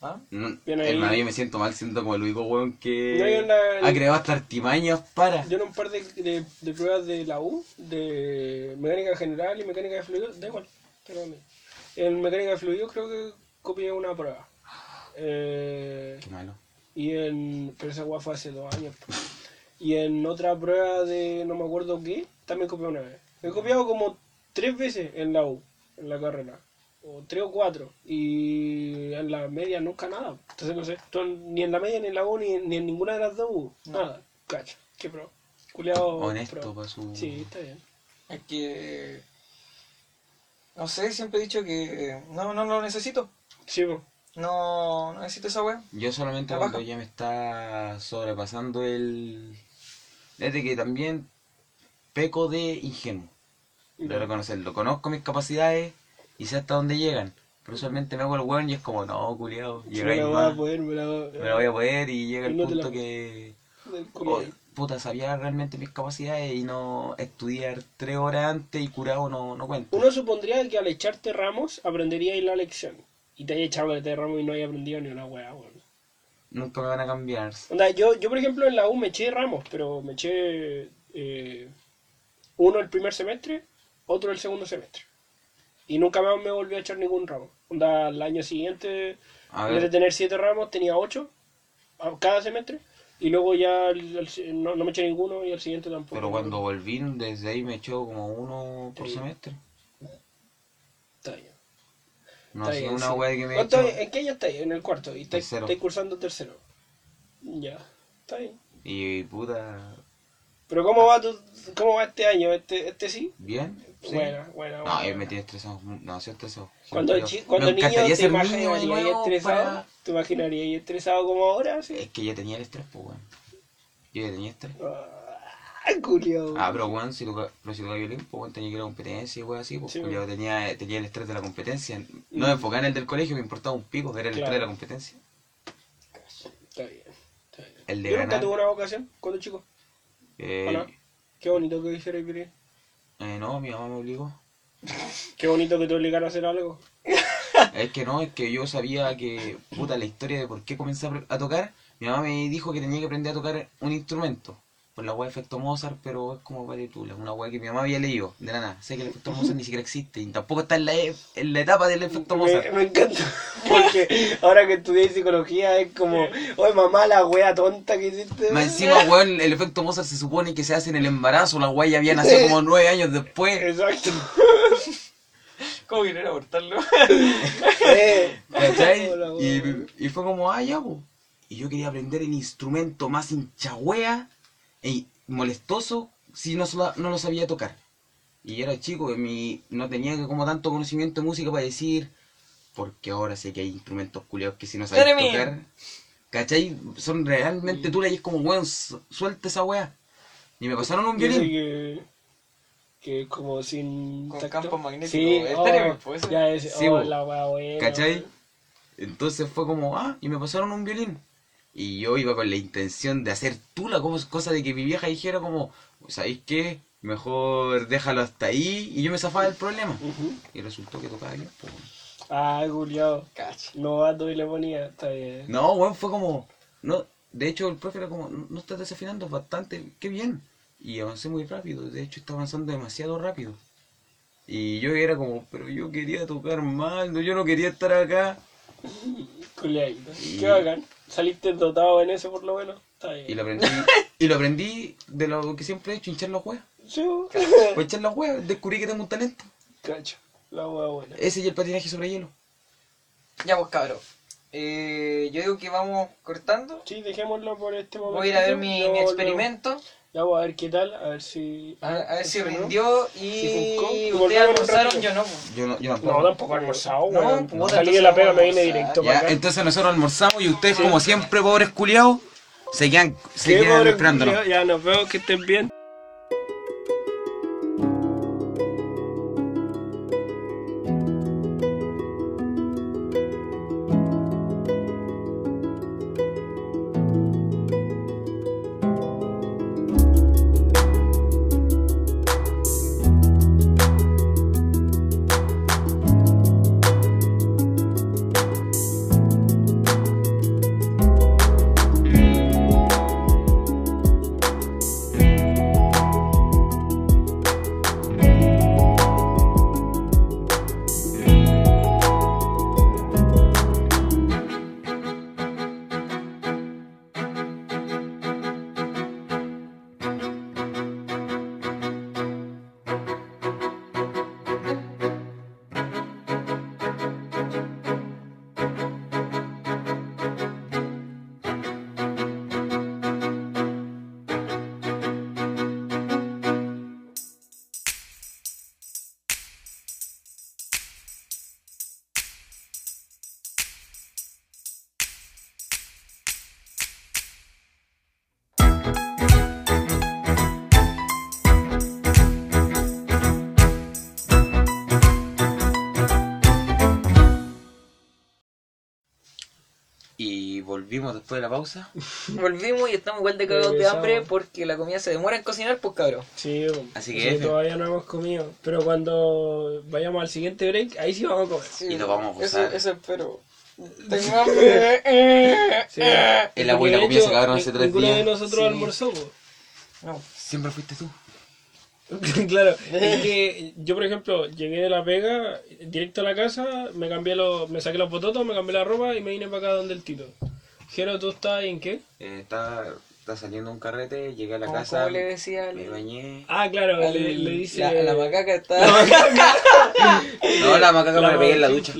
¿Ah? No, hermano, yo me siento mal siendo como el único weón que No hay una- ha creado hasta artimañas para. Yo en un par de, de, de pruebas de la U, de mecánica general y mecánica de fluidos, da igual. pero. En mecánica de fluidos creo que copié una prueba. Eh, Qué malo. y en. Pero esa guapa fue hace dos años. Y en otra prueba de no me acuerdo qué, también copié una vez. He copiado como tres veces en la U, en la carrera. O tres o cuatro. Y en la media nunca nada. Entonces no sé. tú ni en la media, ni en la U, ni, ni en ninguna de las dos U. No. Nada. Cacho. Qué pro. Culeado. Honesto pro. para su. Sí, está bien. Es que. No sé, siempre he dicho que no, no lo necesito. Sí, po. No, no necesito esa weá. Yo solamente cuando ya me está sobrepasando el. Desde que también peco de ingenuo. De reconocerlo. Conozco mis capacidades y sé hasta dónde llegan. Pero usualmente me hago el weón y es como, no, culiado. Sí, me la voy a poder, me la voy Me lo voy a poder y llega el No punto la- que. Oh, puta, sabía realmente mis capacidades y no estudiar tres horas antes y curado no, no cuenta. Uno supondría que al echarte ramos aprenderíais la lección. Y te hayas echado de ramos y no hayas aprendido ni una weá, weón. Nunca me van a cambiar. Onda, yo, yo, por ejemplo, en la U me eché ramos, pero me eché eh, uno el primer semestre, otro el segundo semestre. Y nunca más me volví a echar ningún ramo. Onda, al año siguiente, en vez de tener siete ramos, tenía ocho cada semestre. Y luego ya el- el- no, no me eché ninguno y el siguiente tampoco. pero cuando volví, desde ahí me echó como uno por Sí. semestre. Está bien. No sé, bien, una sí. weá que me ¿Cuánto- echó. ¿En qué año estáis? En el cuarto. Y estáis, estáis cursando tercero. Ya. Está bien. Y puta, Pero ¿cómo va, tu, cómo va este año? ¿Este, este sí? bien. Sí. Buena, buena, No, yo me tiene estresado. No, soy estresado. Cuando, chi- yo- cuando niño te imaginarías nuevo estresado. para- ¿Te imaginarías estresado como ahora? Sí. Es que ya tenía el estrés, pues, weón. Yo ya tenía estrés. Ah, culiao. Ah, pero weón, si toca, pero si violín, pues weón, tenía que ir a competencia y weón así, pues Sí, culiao, tenía, tenía el estrés de la competencia. No me Mm. enfocaba en el del colegio, me importaba un pico, era el Claro. estrés de la competencia. Está bien. Está bien. El de Yo nunca tuve una vocación cuando chico. Eh, Hola. Qué bonito que hiciera Pirín. Eh, no, mi mamá me obligó. Qué bonito que te obligaran a hacer algo. Es que no, es que yo sabía que, puta, la historia de por qué comencé a tocar, mi mamá me dijo que tenía que aprender a tocar un instrumento. Por la weá efecto Mozart, pero es como paritula, una weá que mi mamá había leído, de la nada. Sé que el efecto Mozart ni siquiera existe y tampoco está en la, e- en la etapa del efecto Me, Mozart. me encanta. Porque ahora que estudié psicología es como, oye mamá, la wea tonta que hiciste. Más encima, weón, el efecto Mozart se supone que se hace en el embarazo, la weá ya había nacido como nueve años después. Exacto. ¿Cómo querer abortarlo? Eh, ¿Cachai? Y, y fue como, ah, ya, po. Y yo quería aprender el instrumento más hinchagüea e molestoso si no, no lo sabía tocar. Y era chico, y mi, no tenía como tanto conocimiento de música para decir, porque ahora sé que hay instrumentos culiados que si no sabes tocar, ¿cachai? Son realmente tú le dices como, weón, su- suelta esa weá. Y me pasaron un Yo violín. que, que es como sin Con tacto. campo magnético. Sí, El oh, pues, ya es, Sí, oh, la. ¿Cachai? Entonces fue como, ah, y me pasaron un violín. Y yo iba con la intención de hacer tula, como cosa de que mi vieja dijera como, ¿sabéis qué? Mejor déjalo hasta ahí y yo me zafaba del problema. Y resultó que tocaba bien. po. Ah, culiao. Cacha. Novato y le ponía, está bien. No, weón, fue como, no, de hecho el profe era como, no, estás desafinando bastante, qué bien. Y avancé muy rápido, de hecho está avanzando demasiado rápido. Y yo era como, pero yo quería tocar mal, no, yo no quería estar acá. Culiadito. Y- Qué bacán. Saliste dotado en eso por lo menos. Está bien. Y lo aprendí, y lo aprendí de lo que siempre he hecho, hinchar los huevos. Sí. Pues echar las huevas, descubrí que tengo un talento. Cacho. La wea buena. Ese y el patinaje sobre hielo. Ya pues cabros. Eh, yo digo que vamos cortando. Sí, dejémoslo por este momento. Voy a ir a ver mi experimento. Ya voy a ver qué tal, a ver si... A, a ver si rindió y ustedes almorzaron, yo no. Yo no, yo No, tampoco he almorzado, No, weón. puta, Salí de la pega, me vine directo Ya, para acá. entonces nosotros almorzamos y ustedes, como siempre, pobres culiados, se quedan, se quedan esperándonos. Ya nos vemos, que estén bien. Volvimos después de la pausa. Volvimos y estamos igual de cagados de hambre porque la comida se demora en cocinar, pues cabros. Sí. Así que F. todavía no hemos comido. Pero cuando vayamos al siguiente break, ahí sí vamos a comer. Y lo vamos a Eso, gozar. eso espero. Tengo hambre. Sí. El agua y la comida se acabaron ni- hace tres Ninguno de días. nosotros Sí. almorzó, po. No. Siempre fuiste tú. claro, es que yo por ejemplo llegué de la pega directo a la casa, me cambié los, me saqué los bototos, me cambié la ropa y me vine para acá donde el Tito. Jero, ¿tú estás en qué? Eh, está, está saliendo un carrete, llegué a la ¿Cómo, casa, cómo le decía? me bañé. Ah, claro, Al- le, le dice... La, la macaca está. No, la macaca me la pegué en la ducha.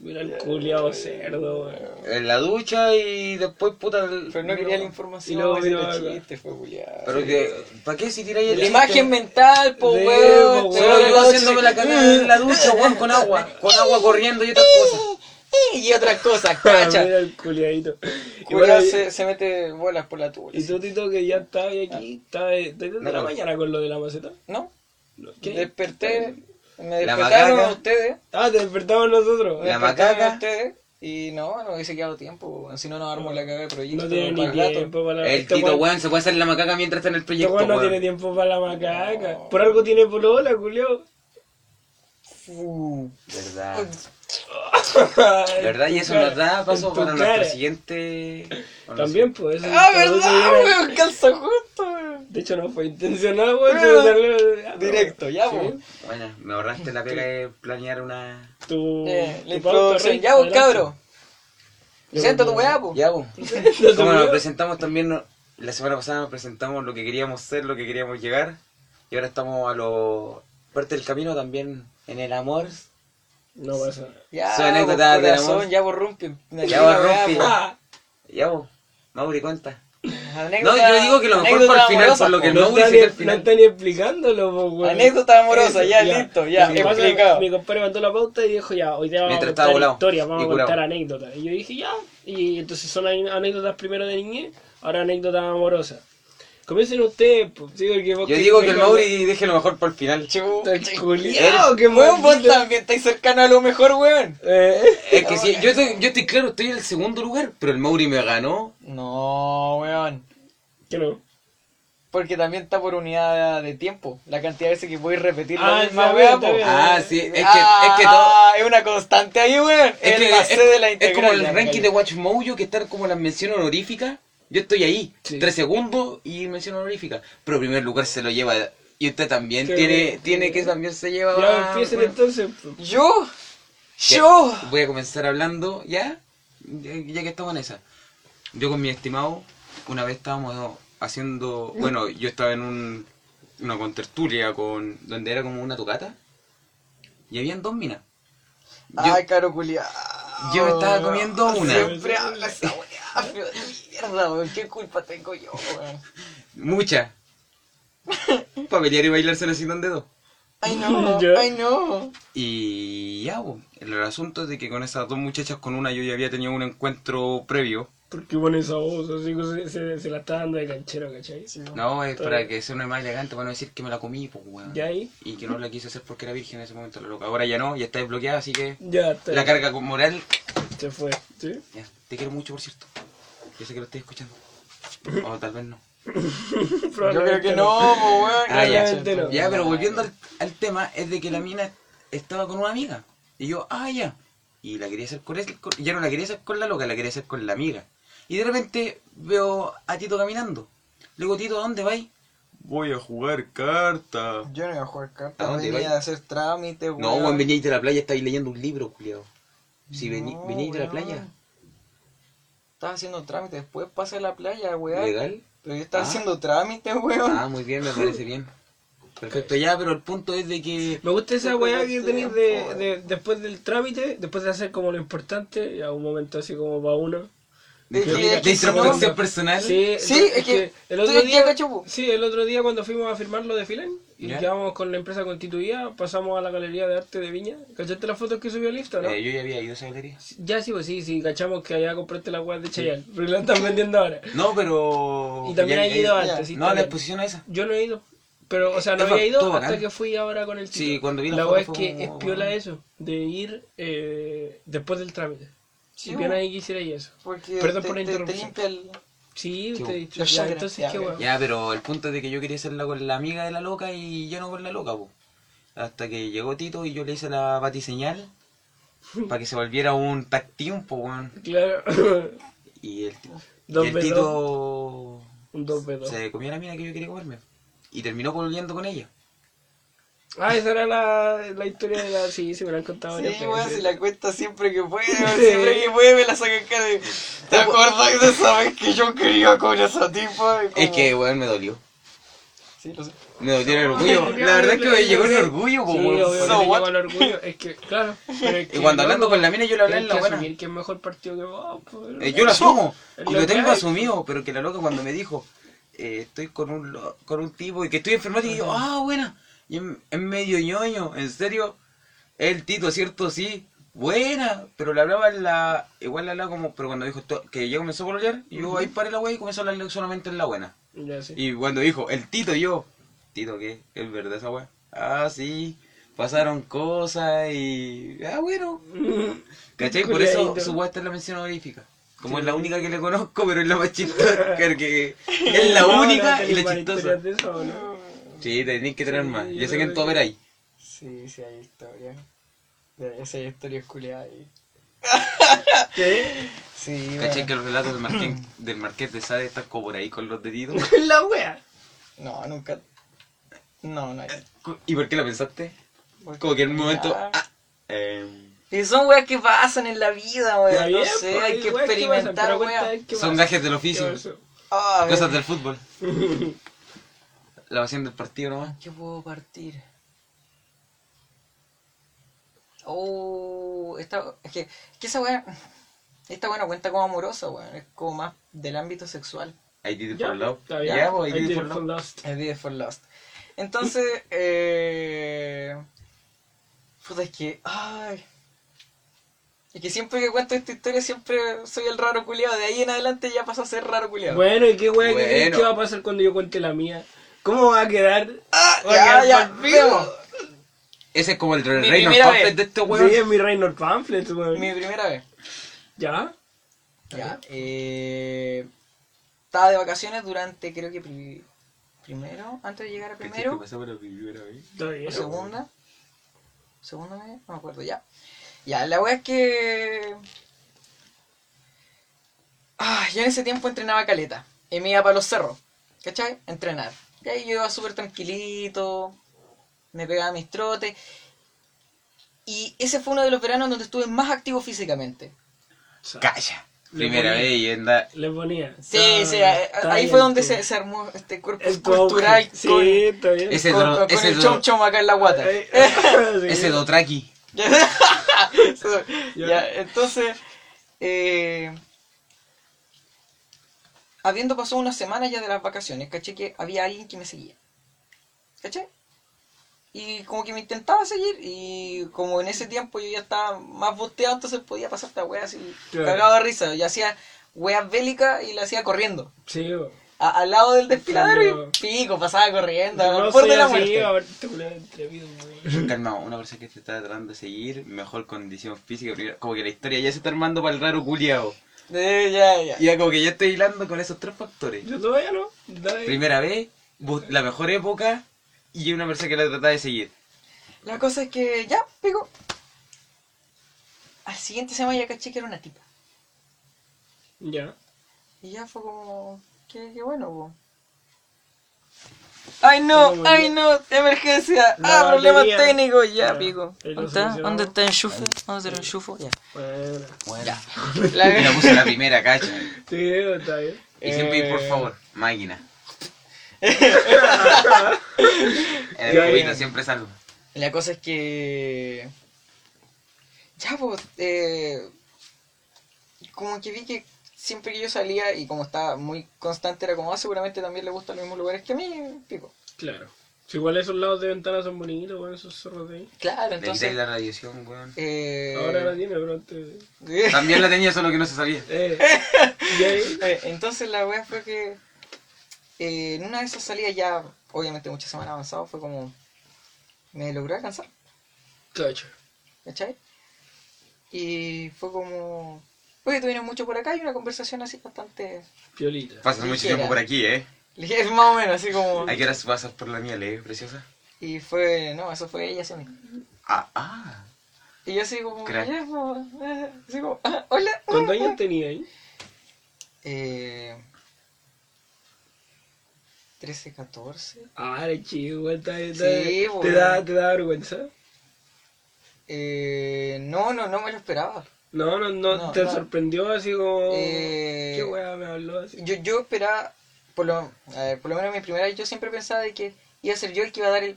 Mira el culiao cerdo, weón. En la ducha y después, puta. el- Pero no quería la información. Y luego vino chiste, fue culiado. Pero que, ¿para qué si tiráis el La imagen mental, po, Sí, weón. Solo yo haciéndome la cagada en la ducha, weón, con agua. Con agua corriendo y otras cosas. Y otras cosas, Mira cacha. el culiadito. Y bueno, se, se mete bolas por la tuya. y tú, Tito, que ya estás aquí, estás de- desde No, la no. mañana con lo de la maceta. ¿No? ¿Qué? Desperté. Me despertaron macaca. ustedes. Ah, te despertamos nosotros. Me La despertaron macaca. ustedes. Y no, no hubiese quedado tiempo. Si no, nos armamos la cagada de proyecto. No tiene ni para el rato. tiempo para la El este Tito, weón- se puede hacer la macaca mientras está en el Este proyecto, weón no tiene tiempo para la macaca. Por algo tiene polola, culiao. Uh, Verdad. ¿Verdad? Y eso nos da paso para nuestro cara. siguiente. bueno, También, pues. eso Ah, verdad, weón. Calza justo, weón. De hecho, no fue intencional, weón. Se salió- Directo, ya, Sí. weón. Bueno, me ahorraste la pega de planear una. Tu, Eh, tu introducción. Ya, vos, adelante. cabro. Presenta tu weá, po. Ya, vos. ¿No te Como nos presentamos también, no- la semana pasada nos presentamos lo que queríamos ser, lo que queríamos llegar. Y ahora estamos a lo. parte del camino también en el amor. No pasa nada. Ya, Su anécdota corazón, amor. ya vos rumpi. Ya vos Ya, vos. Mauri, cuenta. Anécdota- No, yo digo que lo mejor para el final, amorosa, por lo que no Mauri queda al final. no está ni explicándolo, po, weón. Anécdota amorosa, Eso, ya, listo, ya, explicado. Mi compadre mandó la pauta y dijo, ya, hoy día vamos Mientras a contar volado historias, vamos a contar anécdotas. Y yo dije, ya. Y entonces son anécdotas primero de niñez, ahora anécdotas amorosas. Comiencen ustedes, pues. Sí, porque vos Yo digo que el Mauri deje lo mejor para el final. Está culiao, qué Weón, vos también estáis cercano a lo mejor, weón. Eh, Es que sí, yo estoy, yo estoy claro, estoy en el segundo lugar, pero el Mauri me ganó. No, weón. que no. Porque también está por unidad de tiempo. La cantidad de veces que podéis repetir Ah, la misma está weá, po. bien. Ah, sí, es que, Ah, es que todo. ah, es una constante ahí, weón. Es, Es que la es, C de la es integral. como el ya, ranking de Watch Mojo que está como las menciones honoríficas. Yo estoy ahí, Sí. tres segundos y mención honorífica. Pero primer lugar se lo lleva. Y usted también Qué tiene, bien. tiene que también se lleva. Ya empiecen bueno. entonces. Yo, yo. Voy a comenzar hablando, ¿ya? Ya, ya que estamos en esa. Yo con mi estimado, una vez estábamos haciendo. Bueno, yo estaba en un, una contertulia con. donde era como una tocata. Y habían dos minas. Yo- Ay, caro culia. Yo me estaba comiendo una. Siempre habla esa weá, pero de mierda, weón. ¿Qué culpa tengo yo, weón? Mucha. Para pelear y bailárselo sin un dedo. Ay, no, ay, no. Y ya, bo, el asunto es de que con esas dos muchachas, con una yo ya había tenido un encuentro previo. ¿Por qué pone esa voz? Así que se, se, se la está dando de canchero, ¿cachai? No, es para bien. que sea una más elegante, para no decir que me la comí, pues, weón. Ya ahí, Y que no la quise hacer porque era virgen en ese momento, la loca. Ahora ya no, ya está desbloqueada, así que ya está. la carga con moral. Se fue, ¿sí? Ya, te quiero mucho, por cierto. Yo sé que lo estoy escuchando. O tal vez no. Yo creo que no, po, weón. Ah, ya. Probablemente no. Ya, pero volviendo al, al tema, es de que la mina estaba con una amiga. Y yo, ah, ya. Y la quería hacer con él, con- ya no la quería hacer con la loca, la quería hacer con la amiga. Y de repente veo a Tito caminando. Le digo, Tito, ¿a dónde vais? Voy a jugar cartas. Yo no iba a jugar ¿A cartas, dónde venía vais? a hacer trámites, weón. No, weón, veníais de la playa, estáis leyendo un libro, culiao. Si vení, No, veníais de la weón. playa, Estaba haciendo trámites, después pasé a la playa, weón. ¿legal? Pero yo estaba Ah. haciendo trámites, weón. Ah, muy bien, me parece bien. Perfecto, ya, pero el punto es de que... Me gusta esa weá que tenéis tiempo, de, de, después del trámite, después de hacer como lo importante, ya un momento así como para uno. De Que- que- de que introspección personal. Sí, Sí, entonces, es que el tú otro día, cacho, sí, el otro día cuando fuimos a firmar lo de Filen y Ya. quedamos con la empresa constituida, pasamos a la galería de arte de Viña. ¿Cachaste las fotos que subió el Insta, no? Eh, yo ya había ido a esa galería. Ya sí, pues sí, sí, cachamos que allá compraste la weá de Chayanne, porque la están vendiendo ahora. No, pero... Y también ya- hay ido ya- antes, sí, No, a la también. exposición a esa. Yo no he ido. Pero, o sea, no Es había ido hasta bacán. que fui ahora con el chico. Sí, cuando vi la weá es que es piola bueno. eso, de ir eh, después del trámite. Sí, Si bien ahí quisiera ir eso. Porque Perdón te, por la te- te interrupción. limpia el... Sí, usted dicho. Ya, entonces, ya, qué. Ya, pero el punto es de que yo quería hacerla con la amiga de la loca y yo no con la loca, po. Hasta que llegó Tito y yo le hice la batiseñal para que se volviera un tag team, po, weón. Claro. Y el, y el V2. Tito Un 2v2. se comió la mina que yo quería comerme. Y terminó volviendo con ella. Ah, esa era la, la historia de la. Sí, sí, me la han contado Sí, weón, si la cuenta siempre que puede, siempre que puede me la saca en cara de... ¿Te acuerdas de esa vez que yo quería con esa tipa? Y Es como- que, weón, me dolió. Sí, lo sé. Me dolió el orgullo. La verdad es que me llegó el orgullo, po, Sí, weón. obvio So llegó el orgullo. Es que, claro. pero es Y que, cuando hablando con la mina yo le hablé en la buena. que es mejor partido que vos. pues, Eh, yo lo asumo. Y lo tengo hay. asumido. Pero que la loca cuando me dijo, eh, estoy con un, lo- con un tipo y que estoy enfermo, y yo, ah, buena. Y en, en medio ñoño, en serio. El Tito, ¿cierto? Sí. Buena. Pero le hablaba en la. Igual le hablaba como. Pero cuando dijo esto- que ya comenzó a pololear, yo ahí paré la wea y comenzó a hablarle solamente en la buena. Ya, sí. Y cuando dijo, el Tito, yo, Tito, ¿qué? ¿Es verdad esa weá? Ah, sí, pasaron cosas y... Ah, bueno. ¿Cachai? Por eso su weá está en la mención honorífica. Como Sí. es la única que le conozco, pero es la más chistosa. porque es la única no, y la ¿tenés más chistosa. eso, no? Sí, tenéis que tener Sí, más. yo sé que en todo que- ver ahí. Sí, sí hay historia. Esa historia es culiada ahí. ¿Qué? Sí, ¿Cachai que los relatos del Marqués, del Marqués de Sade están como por ahí con los deditos? La wea. No, nunca... No, no hay. ¿Y por qué lo pensaste? Porque- Como que en un momento... Ah, em, Y son weas que pasan en la vida, weón. No bien, sé, pues, hay que experimentar, weón. ¿qué son gajes del ¿Qué oficio. Ah. Cosas del fútbol. La pasión del partido nomás. ¿Qué puedo partir? Oh, esta, es que, es que esa weá, esta weá no cuenta como amorosa, weón, es como más del ámbito sexual. I did it for love. Ya, pues, I I did it did for it. Lost. El Video for Lost. Entonces, eh... Puta, es que, ay... Es que siempre que cuento esta historia siempre soy el raro culiado. De ahí en adelante ya paso a ser raro culiado. Bueno, ¿y qué wea qué crees Bueno. que va a pasar cuando yo cuente la mía? ¿Cómo va a quedar? Ah, Va a ya, quedar ya, vemos. Ese es como el Mi Reynolds primera vez. de este weón. Sí, es mi Reynolds Pamphlet, weón. Mi primera vez. ¿Ya? Ya, eh, estaba de vacaciones durante, creo que pri- primero, antes de llegar a ¿Qué primero, pasó por la primera vez? Está bien. o segunda, segunda mes, no me acuerdo, ya. Ya, la wea es que... Ah, yo en ese tiempo entrenaba caleta, y me iba para los cerros, ¿cachai? A entrenar. Y ahí yo iba súper tranquilito, me pegaba mis trotes, y ese fue uno de los veranos donde estuve más activo físicamente. Calla. Le Primera ponía- vez y anda. Le ponía. Sí, sí, ahí- fue donde se, se armó este cuerpo El cultural auge. Sí, con, está bien. Ese con- con ese el chom chom acá en la guata. Ay, sí. Ese Dotraki. Ya, entonces, eh, habiendo pasado una semana ya de las vacaciones, caché que había alguien que me seguía. ¿Caché? Y como que me intentaba seguir y como en ese tiempo yo ya estaba más bosteado, entonces podía pasar esta wea así, Claro. cagado de risa. Yo hacía weas bélicas y la hacía corriendo. Sí. A- al lado del desfiladero y pico, pasaba corriendo, No soy de la así, muerte. a ver, te culé atrevido, weón. Calmado, una persona que te está tratando de seguir, mejor condición física, como que la historia ya se está armando para el raro culiao. Eh, ya, ya. Y ya como que ya estoy hilando con esos tres factores. Yo todavía no. Dale. Primera vez, la mejor época y una persona que la trata de seguir. La cosa es que ya, pico. Al siguiente semana ya caché que era una tipa. Ya. Y ya fue como. Qué, qué bueno, po. ¡Ay no! ¡Ay no! ¡Emergencia! La ¡Ah, problemas batería. técnicos! Ya, Ya, pico. ¿Dónde. ¿Dónde está el enchufe? ¿Dónde está el enchufo? Ya. Bueno. Bueno. Ya. La La... puse la primera, cacha. Sí, está bien. Y siempre, por Eh, favor, máquina. En el cubito siempre salgo. La cosa es que. Ya, pues. Eh... Como que vi que siempre que yo salía y como estaba muy constante era como, ah, seguramente también le gustan los mismos lugares que a mí, pico. Claro. Si igual esos lados de ventana son bonitos, weón, esos zorros de ahí. Claro, entonces. la radiación, weón. Eh... Ahora la tiene, pero antes. También la tenía, solo que no se sabía. Eh. Y ahí. Eh, Entonces la wea fue que eh, en una de esas salidas ya, obviamente muchas semanas avanzado, fue como me logré alcanzar, Cacho. ¿cachai? Y fue como, oye, tú vienes mucho por acá y una conversación así bastante Piolita. Pasas mucho tiempo por aquí, ¿eh? ligera, más o menos, así como... ¿A qué horas pasas por la miel, eh, preciosa? Y fue, no, eso fue ella mí. Ah, ah. Y yo así como, Crack. ya, pues, eh, así como, ah, hola. ¿Cuántos años tenía ahí? Eh, 13, 14. Ah, eres chico, weón, está está Sí, weón. ¿Te da, ¿Te da vergüenza? Eh, no, no, no me lo esperaba. No, no, no, No, te no. sorprendió así como. Eh, ¿Qué weá me habló así? Yo, yo esperaba, por lo, a ver, por lo menos en mi primera vez, yo siempre pensaba de que iba a ser yo el que iba a dar el,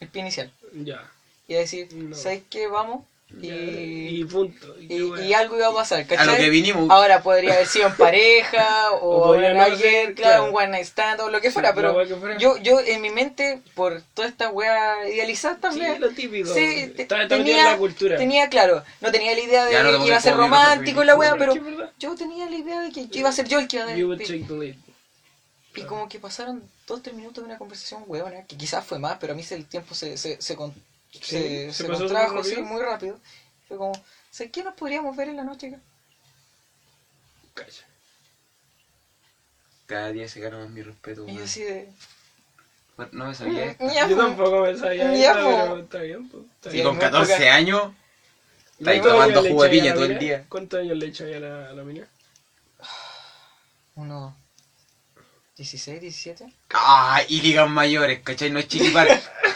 el pie inicial. Ya. Iba a decir, No. ¿sabes qué? Vamos. Y, Y punto. Y, qué y, weá. y algo iba a pasar, A ¿cachai? lo que vinimos. Ahora podría haber sido en pareja o, O en no alguien, claro, un one night stand o lo que fuera, pero weá que fuera. yo, yo en mi mente, por toda esta wea idealizada Sí, también, lo típico. Sí, te- está, está metido tenía, en la cultura. tenía claro, no tenía la idea de no que iba a ser romántico la wea, pero Sí, yo tenía la idea de que iba a ser yo el que iba a dar lead. Y como que pasaron dos, tres minutos de una conversación huevona, que quizás fue más, pero a mí se- el tiempo se, se, se, Sí, se, se se sí, rápido. muy rápido. Fue como, ¿sabes qué nos podríamos ver en la noche? acá? Cacha. Cada día se gana más mi respeto, Y yo así de... Bueno, No me sabía esto. Ya, Yo po. tampoco me sabía po. pero está bien, pues. Está Y con muy 14 poca- años, está ahí ¿Cuántos tomando jugo de piña todo el día. ¿Cuántos años le echáis a la, a la mina? Uno... 16, 17. Ah, y ligas mayores, ¿cachai? No es chiquipar.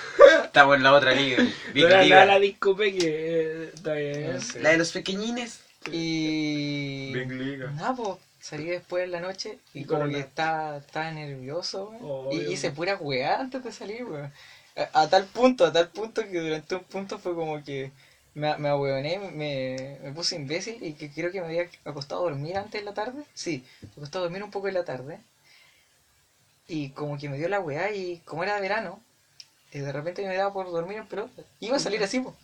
Estamos en la otra liga. Big No Liga. nada la disco peque, eh, está bien. No sé. La de los pequeñines. Y... Liga. Nada, pues salí después en la noche y Y como que estaba, estaba nervioso, weón. Y Obvio. hice pura weá antes de salir, weón. A, a tal punto, a tal punto que durante un punto fue como que me, me ahueoné, me, me puse imbécil y que creo que me había acostado a dormir antes de la tarde. Sí, me acostado a dormir un poco en la tarde. Y como que me dio la weá y como era de verano, y de repente me daba por dormir en pelota. Iba a salir así, pues.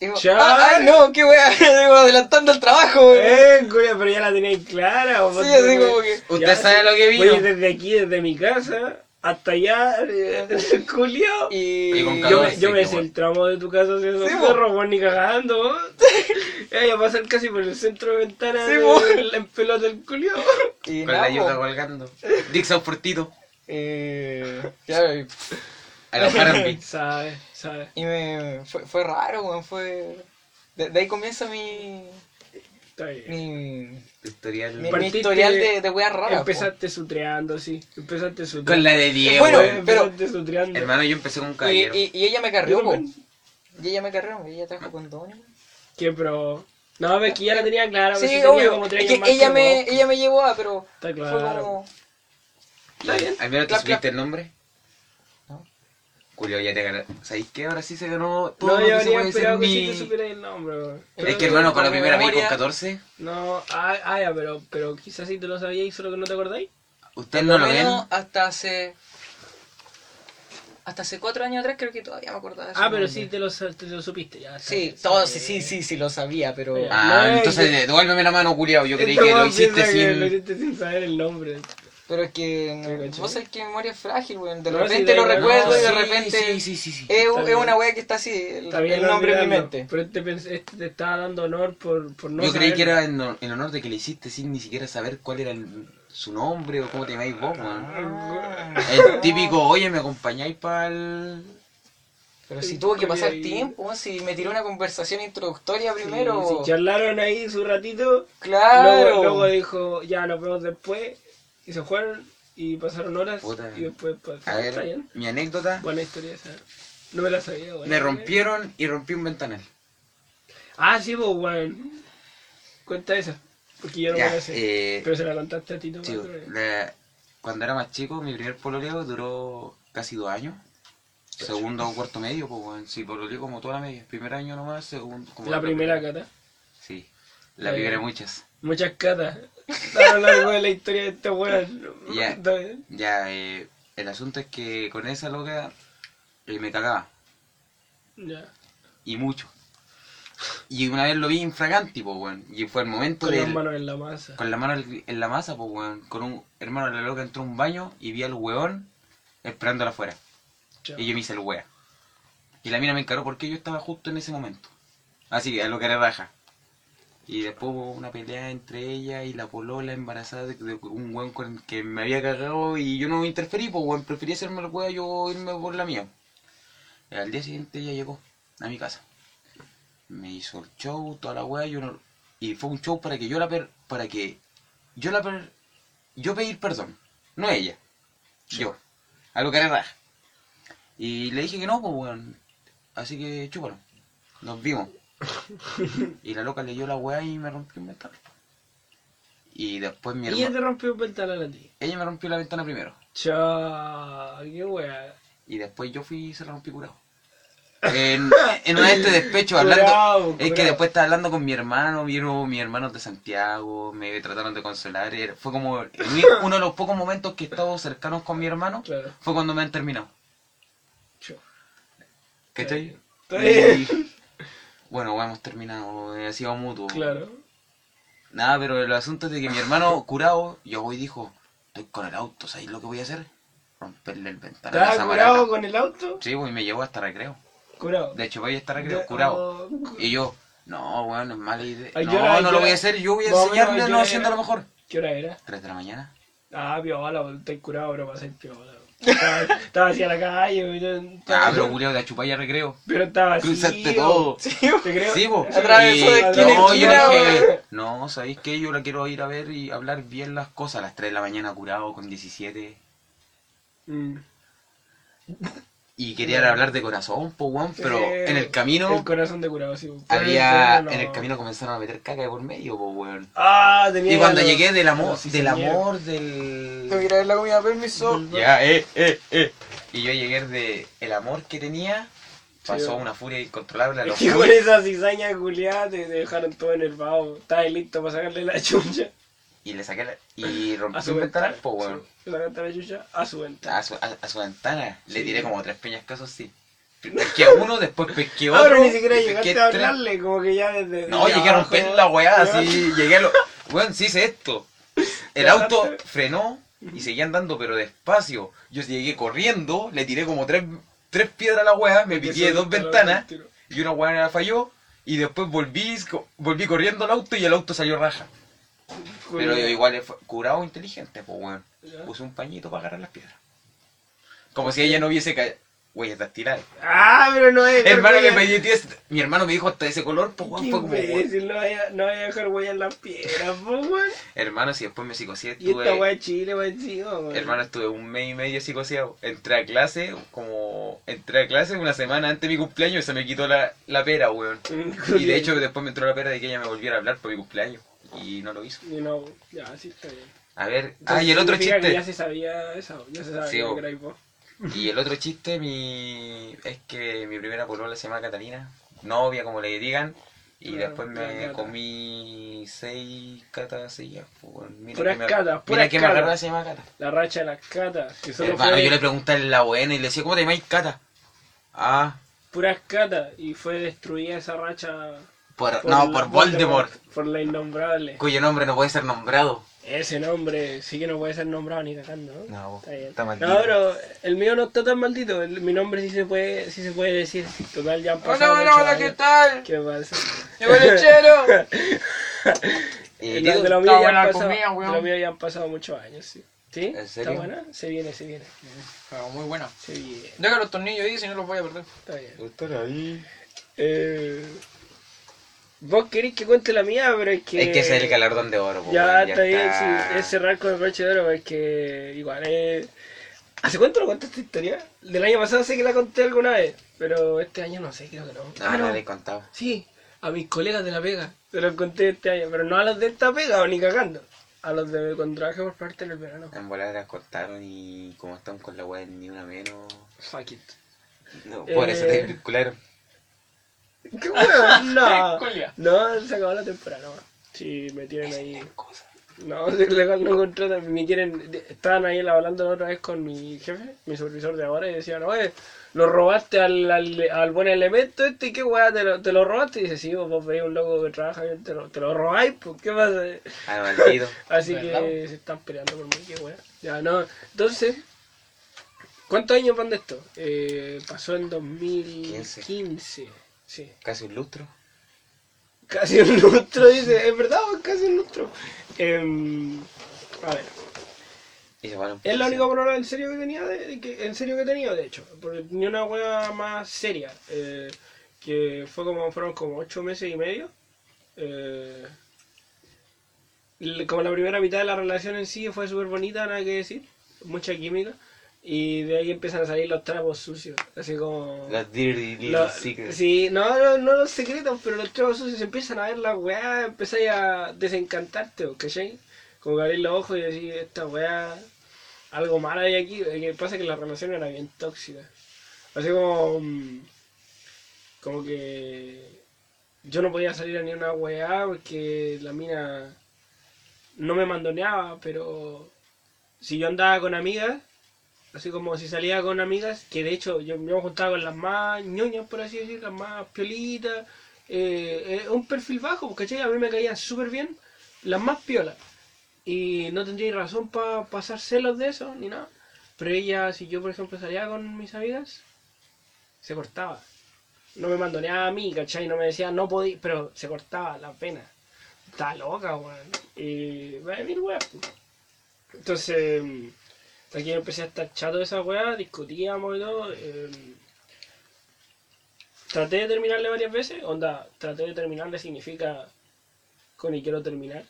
Digo. "Ah, ¡Ay, no! ¡Qué weá! Digo, adelantando el trabajo, weón. Eh, cuya, pero ya la tenéis clara. o Sí, así como que... Usted Ya, sabe lo que vino. Voy desde aquí, desde mi casa, hasta allá, eh, Julio. Y... Y con Yo me, yo me sé qué el tramo de tu casa hacia esos Sí, po. weón, ni cagando. Ya a pasar casi por el centro de ventana Sí, de- po. en pelota del Julio. Y Con nada, la yuca po, colgando. Dixon Fortito. eh, claro, y, A los Harambee. Sabe, sabe. y me, fue, fue raro, weón, fue... De, de ahí comienza mi... Está bien. Mi, Tutorial. mi, mi historial de, de weas raras. po. Empezaste sutreando, sí. Empezaste sutreando. Con la de Diego. Bueno, pero- sutreando. Hermano, yo empecé con un Y, caballero. y, y ella me carrió, po. Y ella me carrió, ella trajo condones. ¿Qué, pero? No, es que ya la tenía clara. Sí, tenía obvio. como tres Es años que más ella que me, vos. ella me llevó a, pero Está fue claro. como... Está bien. ¿Al menos te clap. el nombre? Julio, ya te ganó. ¿Sabéis qué? Ahora sí se ganó todo No, lo yo que se habría puede decir esperado que mi- sí te supiera el nombre. Es que hermano, con la primera vez con memoria- 14, No, ah, ah, ya, pero, pero quizás sí te lo sabíais, solo que no te acordáis. ustedes Por no lo ven. menos hasta hace. Hasta hace cuatro años atrás creo que todavía me acordaba de ese Ah, pero sí te lo, te lo supiste ya. Sí, todo, sí. sí, sí, sí, lo sabía, pero. Ah, No, entonces devuélveme la mano, culiao. Yo creí que lo hiciste que Lo sin. hiciste sin saber el nombre. Pero es que. Vos sabés que mi memoria es frágil, weón. De No, repente sí, lo recuerdo y de Sí, repente. Sí, sí, sí. sí. Es, es una wea que está así, el, Está bien el nombre en mi mente. Pero este, este te estaba dando honor por, por no Yo creí que era en, en honor de que le hiciste sin ni siquiera saber cuál era el- su nombre o cómo te llamáis vos, weón. Ah. El típico, oye, ¿me acompañáis para el. Pero si tuvo que pasar Ahí. tiempo, weón, si me tiró una conversación introductoria primero. Sí, si charlaron ahí su ratito, Claro. luego, luego dijo, ya nos vemos después, y se fueron, y pasaron horas, Puta. y después, pues, A ver, mi anécdota. Buena historia esa. No me la sabía, weón. Me rompieron y rompí un ventanal. Ah, sí, pues, weón. Cuenta esa, porque yo no Ya, me la sé. eh, Pero se la contaste a ti, tú, Sí, weón. la- cuando era más chico, mi primer pololeo duró casi dos años. Segundo o cuarto medio, pues bueno, sí, pololeé como toda la media. Primer año nomás, segundo. Como La primera cata. Sí, la Eh, primera muchas. Muchas catas. A lo largo de la historia de este weón. Ya. Eh, el asunto es que con esa loca eh, me cagaba, Ya. y mucho. Y una vez lo vi infraganti, pues bueno, y fue el momento Con de... las manos en la masa. Con la mano en la masa, pues weón, con un hermano la loca entró a un baño y vi al weón esperándola afuera. Chao. Y yo me hice el wea. Y la mina me encaró porque yo estaba justo en ese momento. Así que a lo que era raja. Y después hubo una pelea entre ella y la polola embarazada de, un weón con que me había cagado y yo no interferí, pues weón, preferí hacerme el wea yo irme por la mía. Y al día siguiente ella llegó a mi casa. Me hizo el show, toda la wea, yo no... Y fue un show para que yo la per... para que yo la per... yo pedir perdón, no ella. Yo. A lo que era raja. Y le dije que no, pues weón. Así que chúpalo. Nos vimos. y la loca leyó la weá y me rompió un ventanal. Y después mi Y ella te hermano. rompió un ventanal a ti. Ella me rompió la ventana primero. Chao. Qué wea. Y después yo fui y se la rompí curado. En, en una de este despecho hablando. Curado, Es que después estaba hablando con mi hermano, vieron mis hermanos de Santiago, me trataron de consolar. era- Fue como uno de los pocos momentos que he estado cercanos con mi hermano. Claro. Fue cuando me han terminado. Chao. ¿Cachai? Y- Bueno, hemos terminado, ha sido mutuo. Claro. Nada, pero el asunto es de que mi hermano curado, yo hoy dijo, estoy con el auto, ¿sabes lo que voy a hacer? Romperle el ventanal a ¿Estás curado con el auto? Sí, pues y me llevó hasta recreo. Curado. De hecho, voy a estar recreo, curado. oh, Y yo, no, bueno, es mala idea. Ay, no, era- no lo voy a hacer, yo voy a enseñarle no haciendo lo mejor. ¿Qué hora era? 3 de la mañana. Ah, piola, estoy curado, pero pasé piola. Estaba, estaba así a la calle, yo- Ah, pero culiao, de chupar ya recreo. pero estaba así. Cruzaste todo. Sí, te creo. Sí, po. Atravesó de esquina a no, yo esquina, dije, weón. no, ¿sabéis qué? Yo la quiero ir a ver y hablar bien las cosas. A las 3 de la mañana curado con 17. Mm. Y quería hablar de corazón, po, weón, pero en el camino El corazón de curado, sí. había, no. en el camino comenzaron a meter caca de por medio, po, weón. Ah, tenía. Y cuando los- llegué del amor, del amor, del... Tengo que ir a ver la comida, permiso. Ya, eh, eh, eh. Y yo llegué de el amor que tenía, pasó Sí. una furia incontrolable a los que con esa cizaña culiada te te dejaron todo enervado. Estabas listo para sacarle la chucha y le saqué la, y rompí a su ventana. Le sacaste la chucha a su ventana. A su, a, a su ventana, le tiré como tres peñascasos, sí. Pesqué a uno, después pesqué otro. pero ni siquiera llegaste a tres. hablarle, como que ya desde. No, desde llegué a romper la weá, así, llegué a lo... Weón, sí hice esto. El auto frenó y seguía andando, pero despacio. Yo llegué corriendo, le tiré como tres, tres piedras a la weá, me pitié dos ventanas y una weá falló. Y después volví, volví corriendo al auto y el auto salió raja. Pero yo igual curado inteligente, pues weón. Puse un pañito para agarrar las piedras. Como si ella no hubiese caído. Huellas dactilares. Ah, pero no es. Hermano, me dio Mi hermano me dijo hasta ese color, pues weón, fue como. imbécil, no vaya, no vaya a dejar huella en las piedras, po, weón. Hermano, si después me psicoseé, Y esta estuve. weá Chile, weón. Hermano, estuve un mes y medio psicoseado. Entré a clase, como. Entré a clase una semana antes de mi cumpleaños y se me quitó la, la pera, weón. Y de hecho, después me entró la pera de que ella me volviera a hablar por mi cumpleaños. Y no lo hizo. Y no, ya, sí está bien. A ver. Entonces, Ah, y el otro que chiste. ya se sabía eso, ya se sabía Sí, que era vos. Y el otro chiste mi... es que mi primera polola se llama Catalina, novia como le digan, y Claro, después me cata. comí seis catas seguidas. pues, mira Puras que me- catas, Mira puras que me se llama Cata. La racha de las catas. Que solo Hermano, fue yo le preguntaba en la buena y le decía, ¿cómo te llamáis Cata? Ah, puras catas. Y fue destruida esa racha. Por, no, la- por Voldemort, Por la innombrable. cuyo nombre no puede ser nombrado. Ese nombre sí que no puede ser nombrado ni cagando, ¿no? No, Está bien. está maldito. No, pero el mío no está tan maldito. el- mi nombre sí se puede, sí se puede decir. Total, ya han pasado Hola, hola, muchos hola, ¿qué años. tal? ¿Qué pasa? Llegó el lechero. Y de, digo, de lo mío está ya buena han pasado, comida, de lo mío ya han pasado muchos años, sí. ¿Sí? ¿En serio? ¿Está buena? Se viene, se viene. Ah, muy bueno. Se viene. Deja los tornillos ahí, si no los voy a perder. Está bien. Estar ahí. Eh, Vos queréis que cuente la mía, pero es que... Es que ese es el galardón de oro. po, Ya weón, está bien, sí, es cerrar con el broche de oro, es que igual es... ¿Hace cuánto lo conté esta historia? Del año pasado sé que la conté alguna vez, pero este año no sé, creo que no. Ah, no le he contado. Sí, a mis colegas de la pega, se los conté este año, pero no a los de esta pega o ni cagando, a los de cuando trabajé por parte en el verano. En volar las cortaron y como están con la weá ni una menos. Fuck it. No, por eso Eh. te vincularon. ¿Qué weón? No, no, se acabó la temporada, no. Sí, me tienen ahí... No, legal, no contratan, me quieren, estaban ahí hablando la otra vez con mi jefe, mi supervisor de ahora, y decían, oye, lo robaste al, al, al buen elemento este, ¿y qué weá, te lo, te lo robaste? Y dice, sí, vos, vos veis un loco que trabaja bien, te lo, te lo robáis, pues, ¿qué pasa? Ah. Así que se están peleando por mí, qué weá. Ya, no, entonces, ¿cuántos años van de esto? Eh, pasó en 2015, sí. Casi un lustro. Casi un lustro, dice, es verdad, casi un lustro. Em, a ver. Y se van un Es la única polola en serio que tenía, de, que, en serio que he tenido, de hecho. Porque tenía una wea más seria. eh, que fue como, fueron como ocho meses y medio. eh, como la primera mitad de la relación en sí fue súper bonita, nada que decir. Mucha química. Y de ahí empiezan a salir los trapos sucios. Así como... Los dirty little secrets. sí, no, no, no los secretos, pero los trapos sucios empiezan a ver la weá, empezáis a desencantarte, ¿o ¿cachai? Como que abrís los ojos y decís, esta weá, algo mal hay aquí. Lo que pasa es que la relación era bien tóxica. Así como. mm, Como que. Yo no podía salir a ni una weá porque la mina no me mandoneaba, pero si yo andaba con amigas, así como si salía con amigas, que de hecho yo me juntaba con las más ñoñas, por así decir, las más piolitas, eh, un perfil bajo, ¿cachai? A mí me caían súper bien las más piolas. Y no tendría razón para pasar celos de eso, ni nada. Pero ella, si yo por ejemplo salía con mis amigas, se cortaba. No me mandoneaba a mí, ¿cachai? No me decía, no podía, pero se cortaba la pena. Estaba loca, weón. Y, bueno, mil weas. pues. Entonces, aquí empecé a estar chato de esa weá, discutíamos y todo. eh, traté de terminarle varias veces, onda, traté de terminarle significa con y quiero terminar.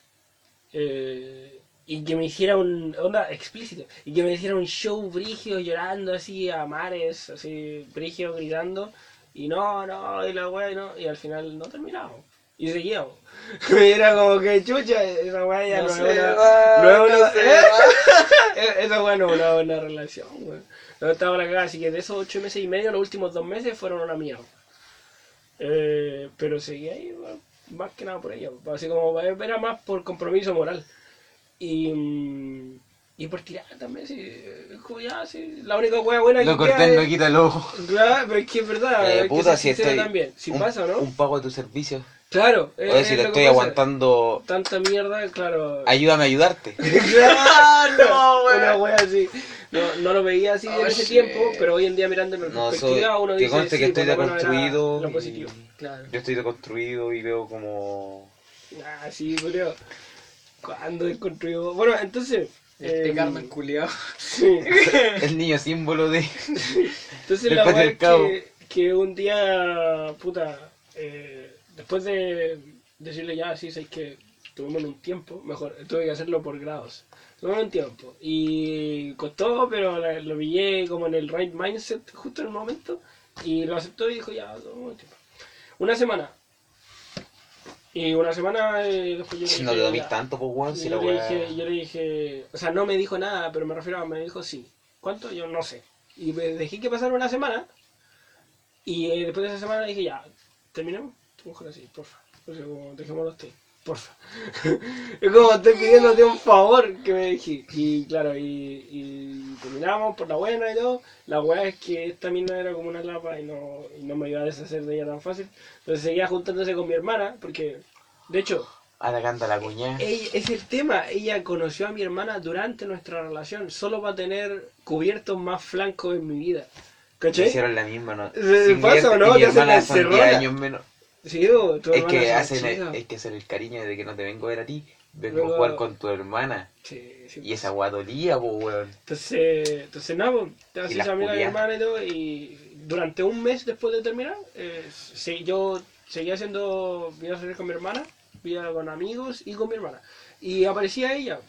Eh, y que me hiciera un, onda, explícito, y que me hiciera un show brigio llorando así a mares, así brigio gritando, y no, no, y la weá, no, y al final no terminamos. Y seguíamos. Era como que chucha, esa weá ya no, No es se una- va, no es no una- se va. e- Esa weá no es una buena relación, weón. No estaba la cagada, así que de esos ocho meses y medio, los últimos dos meses fueron una mierda. Eh, pero seguí ahí, weón, más que nada por ella, así como era más por compromiso moral. Y, mm, y por tirar también, sí, es como ya, sí, la única weá buena Lo que corté queda no es- quita el ojo. Claro, pero es que es verdad, Eh, que puta, ser si estoy. también. Si un, pasa, ¿no? Un pago de tu servicio. Claro, Oye, es- si es te estoy que aguantando. Tanta mierda, claro. Ayúdame a ayudarte. Claro, una wea así. No, no lo veía así en Oh, ese shit. tiempo, pero hoy en día mirándolo en No, perspectiva, soy- uno que dice conste que sí, estoy lo menos era deconstruido Lo y- positivo, claro. Yo estoy deconstruido y veo como. Ah, sí, pero cuando desconstruyó. Bueno, entonces. Este eh, Carmen culiao. sí. El niño símbolo de. Entonces la verdad es que, que un día, puta, eh, después de decirle ya, sí, sé que tuvimos un tiempo, mejor, tuve que hacerlo por grados. Tuvimos un tiempo. Y costó, pero lo pillé como en el right mindset justo en el momento. Y lo aceptó y dijo, ya, tomamos un tiempo. Una semana. Y una semana eh, después yo le Si no dije, le dormís ya. tanto, pues weón. Si la yo, le dije, yo le dije, o sea, no me dijo nada, pero me refiero a, me dijo sí. ¿Cuánto? Yo no sé. Y me dejé que pasara una semana. Y eh, después de esa semana dije, ya, terminemos. Mejor así, porfa. O sea, como dejémoslo así, porfa. es como estoy pidiéndote un favor que me dije. Y claro, y, y terminamos por la buena y todo. La weá es que esta mina era como una lapa y no, y no me iba a deshacer de ella tan fácil. Entonces seguía juntándose con mi hermana, porque, de hecho, Atacando a la cuñada. ella- es el tema. Ella conoció a mi hermana durante nuestra relación, solo para tener cubiertos más flancos en mi vida. ¿Cachai? hicieron la misma, ¿no? ¿Se pasa o no? Mi hermana son 10 encerrona. años menos. Sí, o tu Es que hacen chica. es que hacer el cariño de que no te vengo a ver a ti, vengo Luego- a jugar con tu hermana. Sí, sí. Y esa guadolía, po, weón. Entonces, entonces nada, pues, te haces de mi culiadas. hermana y todo, y durante un mes después de terminar, eh, sí, yo seguía haciendo social con mi hermana, vida con amigos y con mi hermana. Y aparecía ella.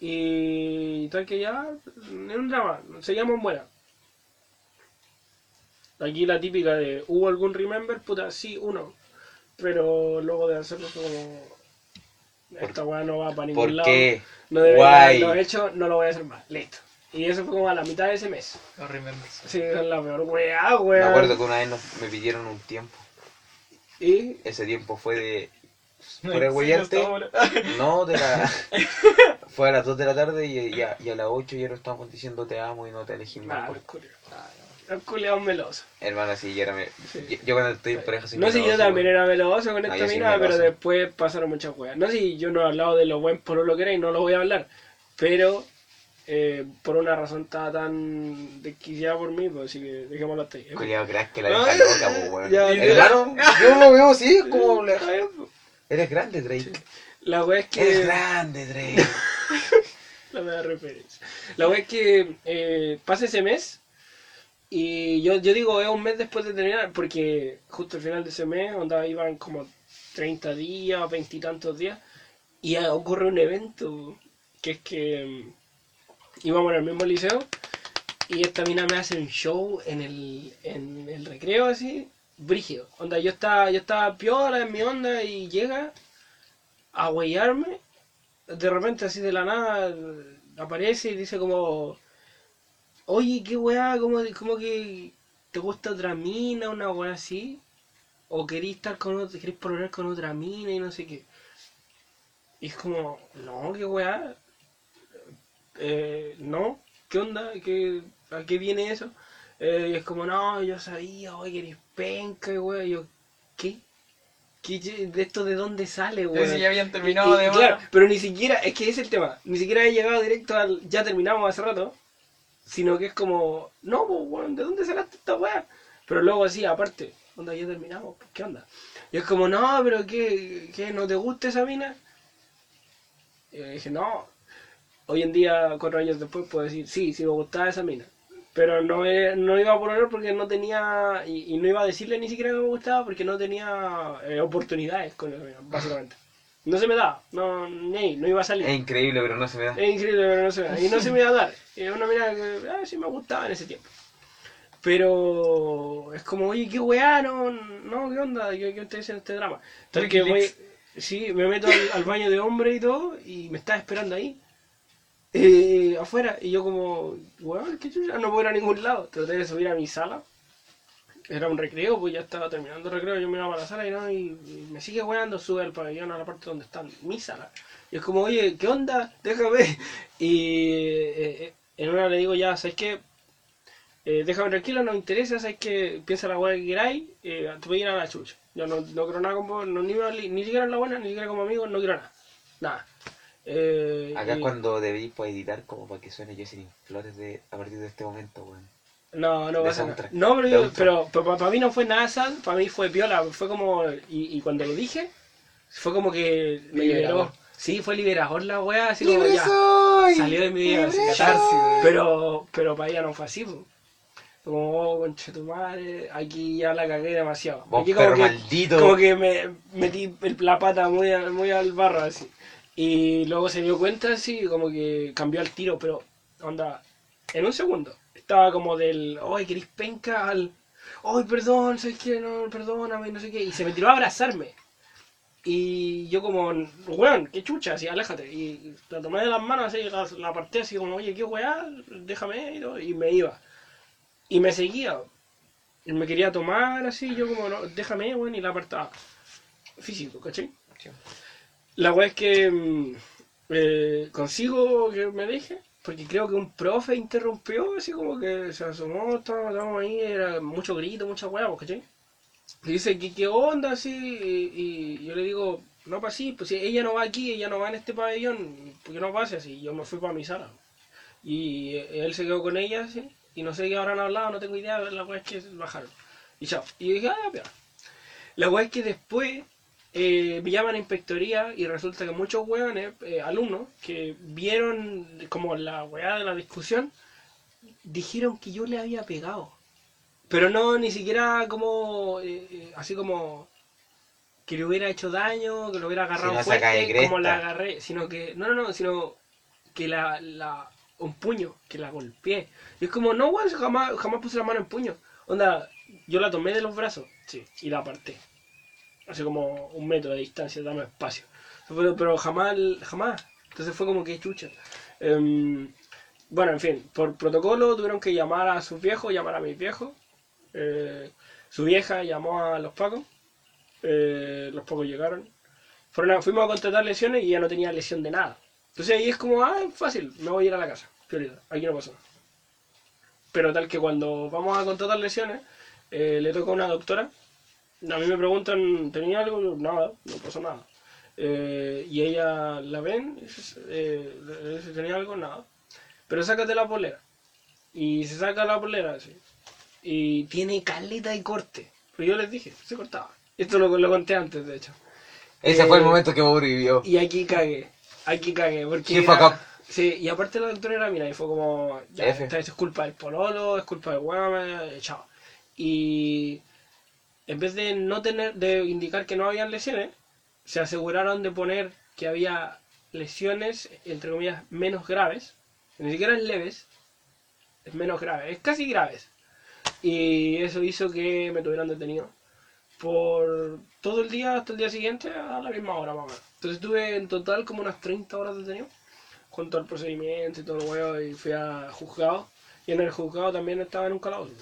Y tal que ya, en un drama, seguíamos buena. Aquí la típica de, ¿hubo algún remember? Puta, sí, uno. Pero luego de hacerlo como... Esta weá no va para ningún ¿Por lado. qué? No debería haberlo hecho, no lo voy a hacer más. Listo. Y eso fue como a la mitad de ese mes. No remembers. Sí, es la peor weá, Me weá. acuerdo que una vez nos- me pidieron un tiempo. Y. Ese tiempo fue de. No, el sí, huellarte. no No, de la. fue a las 2 de la tarde y, ya- y a las 8 ya nos estábamos diciendo te amo y no te elegí Ah, más. los culiados. Los culiados melosos. Hermano, sí, yo era. me- Sí. Yo, yo cuando estoy en pareja soy No sé, yo meloso, también era meloso con No, esta yo soy mina, pero meloso. después pasaron muchas weas. No sé, si yo no he hablado de lo buen por lo que era y no lo voy a hablar. Pero. eh, por una razón estaba tan desquiciada por mí, pues así que dejémoslo hasta ahí. Culiao, creas que la No, deja loca, po, weón. ya, Hermano, yo lo veo así, como. bien, pues. Eres grande, Drake. La wea es que. Eres grande, Drake. La mera referencia. La wea es que eh, pasa ese mes y yo, yo digo es un mes después de terminar porque justo al final de ese mes, onda iban como 30 días o 20 y tantos días y ocurre un evento que es que mm, íbamos el mismo liceo y esta mina me hace un show en el, en el recreo así, brígido. Onda, yo estaba, yo estaba piola en mi onda y llega a huellarme de repente así de la nada aparece y dice como oye qué weá como, como que te gusta otra mina una weá así o querís estar con otra querés poner con otra mina y no sé qué y es como no qué weá. Eh, no qué onda ¿Qué, a qué viene eso Eh, y es como no yo sabía oye eres penca y weá. Y yo qué ¿Qué, de esto de dónde sale, weón? si ya habían terminado Y- y- de Claro, pero ni siquiera, es que ese es el tema, ni siquiera he llegado directo al ya terminamos hace rato, sino que es como, no, pues, ¿de dónde sacaste esta weá? Pero luego así, aparte, onda, ya terminamos, ¿qué onda? Y es como, no, pero ¿qué, qué no te gusta esa mina? Y yo dije, no, hoy en día, cuatro años después, puedo decir, sí, sí me gustaba esa mina. Pero no, no iba a poner porque no tenía, y, y no iba a decirle ni siquiera que me gustaba porque no tenía eh, oportunidades con esa mina, básicamente. No se me daba, no, ni no iba a salir. Es increíble, pero no se me da. Es increíble, pero no se me da. Y no se me iba a dar. Es una mina que ah, sí me gustaba en ese tiempo. Pero es como, oye, qué weá, no, no, qué onda, qué, qué ustedes en este drama. Tal que voy, sí, me meto al, al baño de hombre y todo, y me está esperando ahí, eh, afuera, y yo como, weón, qué chucha, no puedo ir a ningún lado. Traté de subir a mi sala, era un recreo, pues ya estaba terminando el recreo, yo me iba para la sala y no, y, y me sigue weando, sube al pabellón a la parte donde está mi sala. Y es como, oye, ¿qué onda? Déjame. Y eh, eh, en una le digo, ya, ¿sabes qué? Eh, déjame tranquilo, no me interesa, ¿sabes qué? Piensa la buena que queráis, eh, te voy a ir a la chucha. Yo no, no quiero nada con vos, no, ni, me- ni siquiera en la buena, ni siquiera como amigo, no quiero nada. Nada. Eh, Acá y- cuando debí pues, editar como para que suene Jocelyn Flores de, a partir de este momento, weón. No, no pasa nada. No, pero, yo- soundtrack. pero, para mí no fue nada sad, para mí fue piola, fue como, y, y cuando lo dije, fue como que me Liberador. liberó. Sí, fue liberador la wea, así como ya. soy! Salió de mi vida, así, catarsis, pero, pero para ella no fue así, po. Como, oh, conche tu madre, aquí ya la cagué demasiado. Vos, Aquí como perro que, maldito. como que me metí la pata muy, al- muy al barro, así. Y luego se dio cuenta, así, como que cambió el tiro, pero, onda, en un segundo. Estaba como del, ay, querís penca, al, ay, perdón, ¿sabes qué? No, perdóname, no sé qué. Y se me tiró a abrazarme. Y yo como, weón, qué chucha, así, aléjate. Y la tomé de las manos así, la, la aparté así como, oye, qué weá, déjame, y, todo, y me iba. Y me seguía. Y me quería tomar así, yo como, no, déjame, weón, y la apartaba. Físico, ¿cachai? Sí. La weá es que mm, eh, consigo que me deje, porque creo que un profe interrumpió, así como que se asomó, estábamos ahí, era mucho grito, mucha weá, pues, ¿cachai? Y dice, ¿qué, qué onda? Así, y, yo le digo, no, pues sí, pues si ella no va aquí, ella no va en este pabellón, ¿por qué no pase así? Yo me fui para mi sala. Y eh, él se quedó con ella, así, y no sé qué habrán hablado, no tengo idea, la weá es que bajaron. Y chao. Y dije, ah, ya, La weá es que después eh, me llaman a inspectoría y resulta que muchos weones, eh, alumnos, que vieron como la weá de la discusión, dijeron que yo le había pegado. Pero no, ni siquiera como, eh, eh, así como que le hubiera hecho daño, que lo hubiera agarrado Si no fuerte, como la agarré, sino que, no, no, no, sino que la, la, un puño, que la golpeé. Y es como, no, weón, jamás, jamás puse la mano en puño. Onda, yo la tomé de los brazos, sí, y la aparté. Así como un metro de distancia, dame espacio. Pero, jamás, jamás. Entonces fue como que chucha. Em, bueno, en fin, por protocolo tuvieron que llamar a sus viejos, llamar a mis viejos. Eh, su vieja llamó a los pacos. Eh, los pacos llegaron. Fuimos a contratar lesiones y ya no tenía lesión de nada. Entonces ahí es como, ah, fácil, me voy a ir a la casa. Prioridad, aquí no nada. Pero tal que cuando vamos a contratar lesiones, eh, le toca a una doctora. A mí me preguntan, ¿tenía algo? Yo, nada, no pasó nada. Eh, y ella la ven, y dice, eh, ¿tenía algo? Nada. Pero sácate la polera. Y se saca la polera así. Y tiene caleta y corte. Pero yo les dije, se cortaba. Esto lo, lo conté antes, de hecho. Ese Eh, fue el momento que Mauro vivió. Y aquí cagué. Aquí cagué. Porque era- acá. Sí, y aparte la doctora era mira, y fue como, ya, esta es culpa del pololo, es culpa del guame, chao. Y en vez de no tener, de indicar que no habían lesiones, se aseguraron de poner que había lesiones, entre comillas, menos graves, ni siquiera es leves, es menos grave, es casi graves. Y eso hizo que me tuvieran detenido por todo el día hasta el día siguiente a la misma hora. Entonces tuve en total como unas 30 horas detenido con todo el procedimiento y todo el huevo y fui a juzgado. Y en el juzgado también estaba en un calabozo.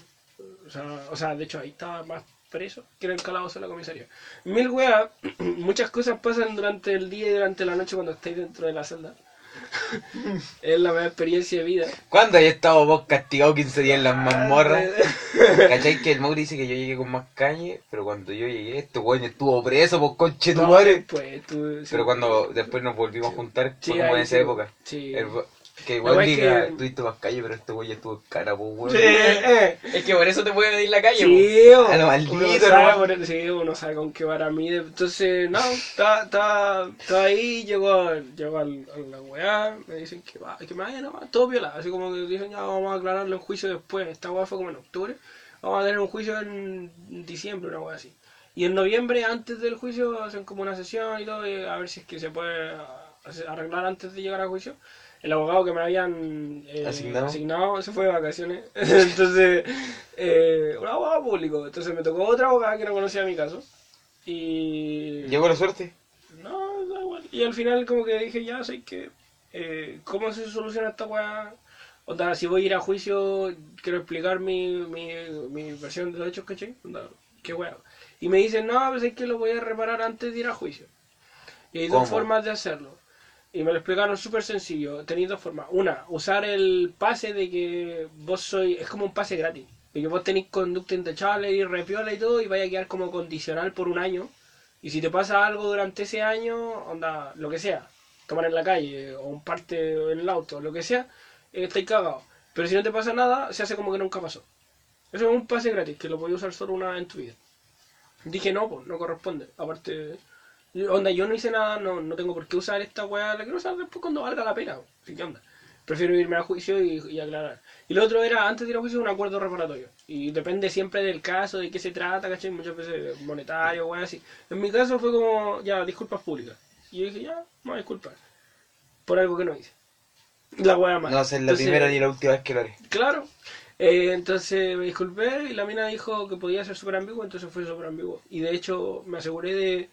O sea, o sea, de hecho ahí estaba más preso que en el calabozo de la comisaría. Mil weas, muchas cosas pasan durante el día y durante la noche cuando estáis dentro de la celda. es la mejor experiencia de vida. ¿Cuándo hay estado vos castigado 15 días en las mazmorras? ¿Cachai que el Mauro dice que yo llegué con más calle? Pero cuando yo llegué, este weón estuvo preso por conche tu No, madre. pues, tú- sí. Pero cuando después nos volvimos a juntar, Sí, fue como en esa época. El, que igual diga, que- tuviste más calle, pero este ya estuvo en cara, pues weón. Sí, eh. Es que por eso te puede medir la calle, po. Sí, A lo uno maldito, sabe, ¿no? por- sí, uno sabe con qué vara mide. Entonces, no, está, está, está ahí, llegó, llegó al, a la weá, me dicen que, va, que me vaya nomás, todo viola. Así como que dicen, ya vamos a aclararlo en juicio después. Esta weá fue como en octubre, vamos a tener un juicio en diciembre, una weá así. Y en noviembre, antes del juicio, hacen como una sesión y todo, y a ver si es que se puede hacer- arreglar antes de llegar a juicio. El abogado que me habían eh, Asignado. asignado se fue de vacaciones. Entonces, eh, un abogado público. Entonces me tocó otra abogada que no conocía mi caso. Y. ¿Llegó la suerte? No, da igual. Y al final, como que dije, ya sé que. eh, ¿Cómo se soluciona esta weá? O sea, si voy a ir a juicio, quiero explicar mi, mi, mi versión de los hechos, ¿cachai? ¿Qué weá? Y me dicen, no, pues es que lo voy a reparar antes de ir a juicio. Y hay ¿Cómo? dos formas de hacerlo. Y me lo explicaron súper sencillo. Tenéis dos formas. Una, usar el pase de que vos sois. Es como un pase gratis. De que vos tenéis conducta intachable y repiola y todo, y vaya a quedar como condicional por un año. Y si te pasa algo durante ese año, onda, lo que sea, tomar en la calle, o un parte en el auto, lo que sea, eh, estáis cagados. Pero si no te pasa nada, se hace como que nunca pasó. Eso es un pase gratis, que lo podías usar solo una vez en tu vida. Dije, no, pues, no corresponde. Aparte, onda, yo no hice nada, no, no tengo por qué usar esta weá, la quiero usar después cuando valga la pena. Así que onda. Prefiero irme a juicio y, y aclarar. Y lo otro era, antes de ir a juicio, un acuerdo reparatorio. Y depende siempre del caso, de qué se trata, ¿cachai? Muchas veces monetario, weá, así. En mi caso fue como, ya, disculpas públicas. Y yo dije, ya, no disculpas. Por algo que no hice. La weá más. No ser la primera ni la última vez que lo haré. Claro. Eh, entonces me disculpé y la mina dijo que podía ser súper ambiguo, entonces fue súper ambiguo. Y de hecho me aseguré de,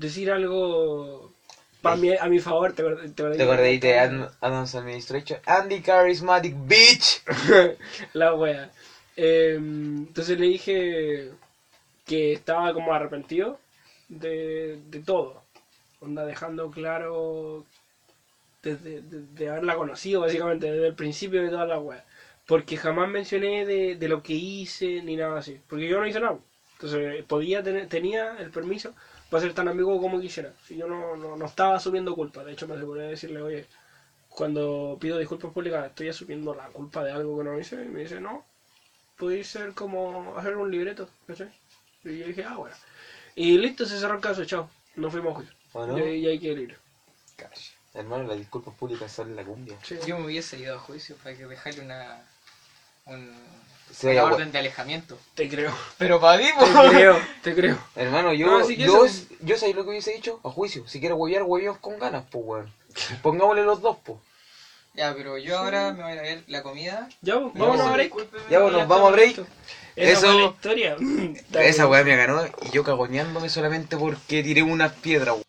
decir algo pa mi- a mi favor. ¿Te, acuerdas- te, ¿Te acordás de Ad- Adam's Administration? Andy Charismatic Bitch. La wea. Eh, entonces le dije que estaba como arrepentido de, de todo. Onda dejando claro desde de, de haberla conocido básicamente desde el principio de toda la wea. Porque jamás mencioné de, de lo que hice ni nada así. Porque yo no hice nada. Entonces podía tener, tenía el permiso para ser tan amigo como quisiera. Si yo no, no, no estaba asumiendo culpa. De hecho me aseguré de decirle, oye, cuando pido disculpas públicas estoy asumiendo la culpa de algo que no hice. Y me dice, no, podéis ser como hacer un libreto, ¿cachai? Y yo dije, ah, bueno. Y listo, se cerró el caso, chao. No fuimos a juicio. ¿O no? Y ahí- y ahí quedé libre. Hermano, las disculpas públicas son la cumbia. Sí. Yo me hubiese ido a juicio para que dejarle una, un, Orden de alejamiento. Te creo. Pero para ti, Te creo, te creo. Hermano, yo, No, yo, yo sabía lo que hubiese dicho a juicio. Si quieres huevear, hueveos con ganas, pues, weón. Pongámosle los dos, pues. Ya, pero yo ahora me voy a ver la comida. Ya, pues, vámonos a break. Ya, pues, nos vamos a break. Esa Eso- fue la historia. Está Esa weá me ganó y yo cagoneándome solamente porque tiré unas piedras, weón.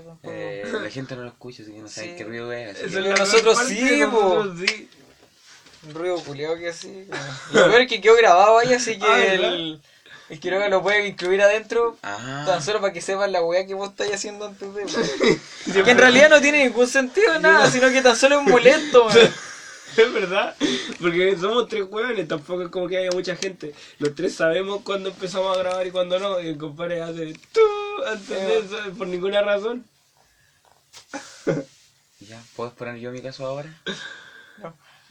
Sé tampoco. Eh, la gente no lo escucha, así que no saben Sí. qué ruido es. así Esa que- nosotros sí, po. nosotros sí. Un ruido culiado que así. Lo peor es que quedó grabado ahí, así que Ah, el, lo puede incluir adentro. Ah. Tan solo para que sepan la weá que vos estáis haciendo antes de. que en realidad no tiene ningún sentido nada, sino que tan solo es molesto. Es verdad, porque somos tres jóvenes, tampoco es como que haya mucha gente. Los tres sabemos cuándo empezamos a grabar y cuándo no, y el compadre hace tú antes de eso, por ninguna razón. Ya, ¿puedo poner yo mi caso ahora?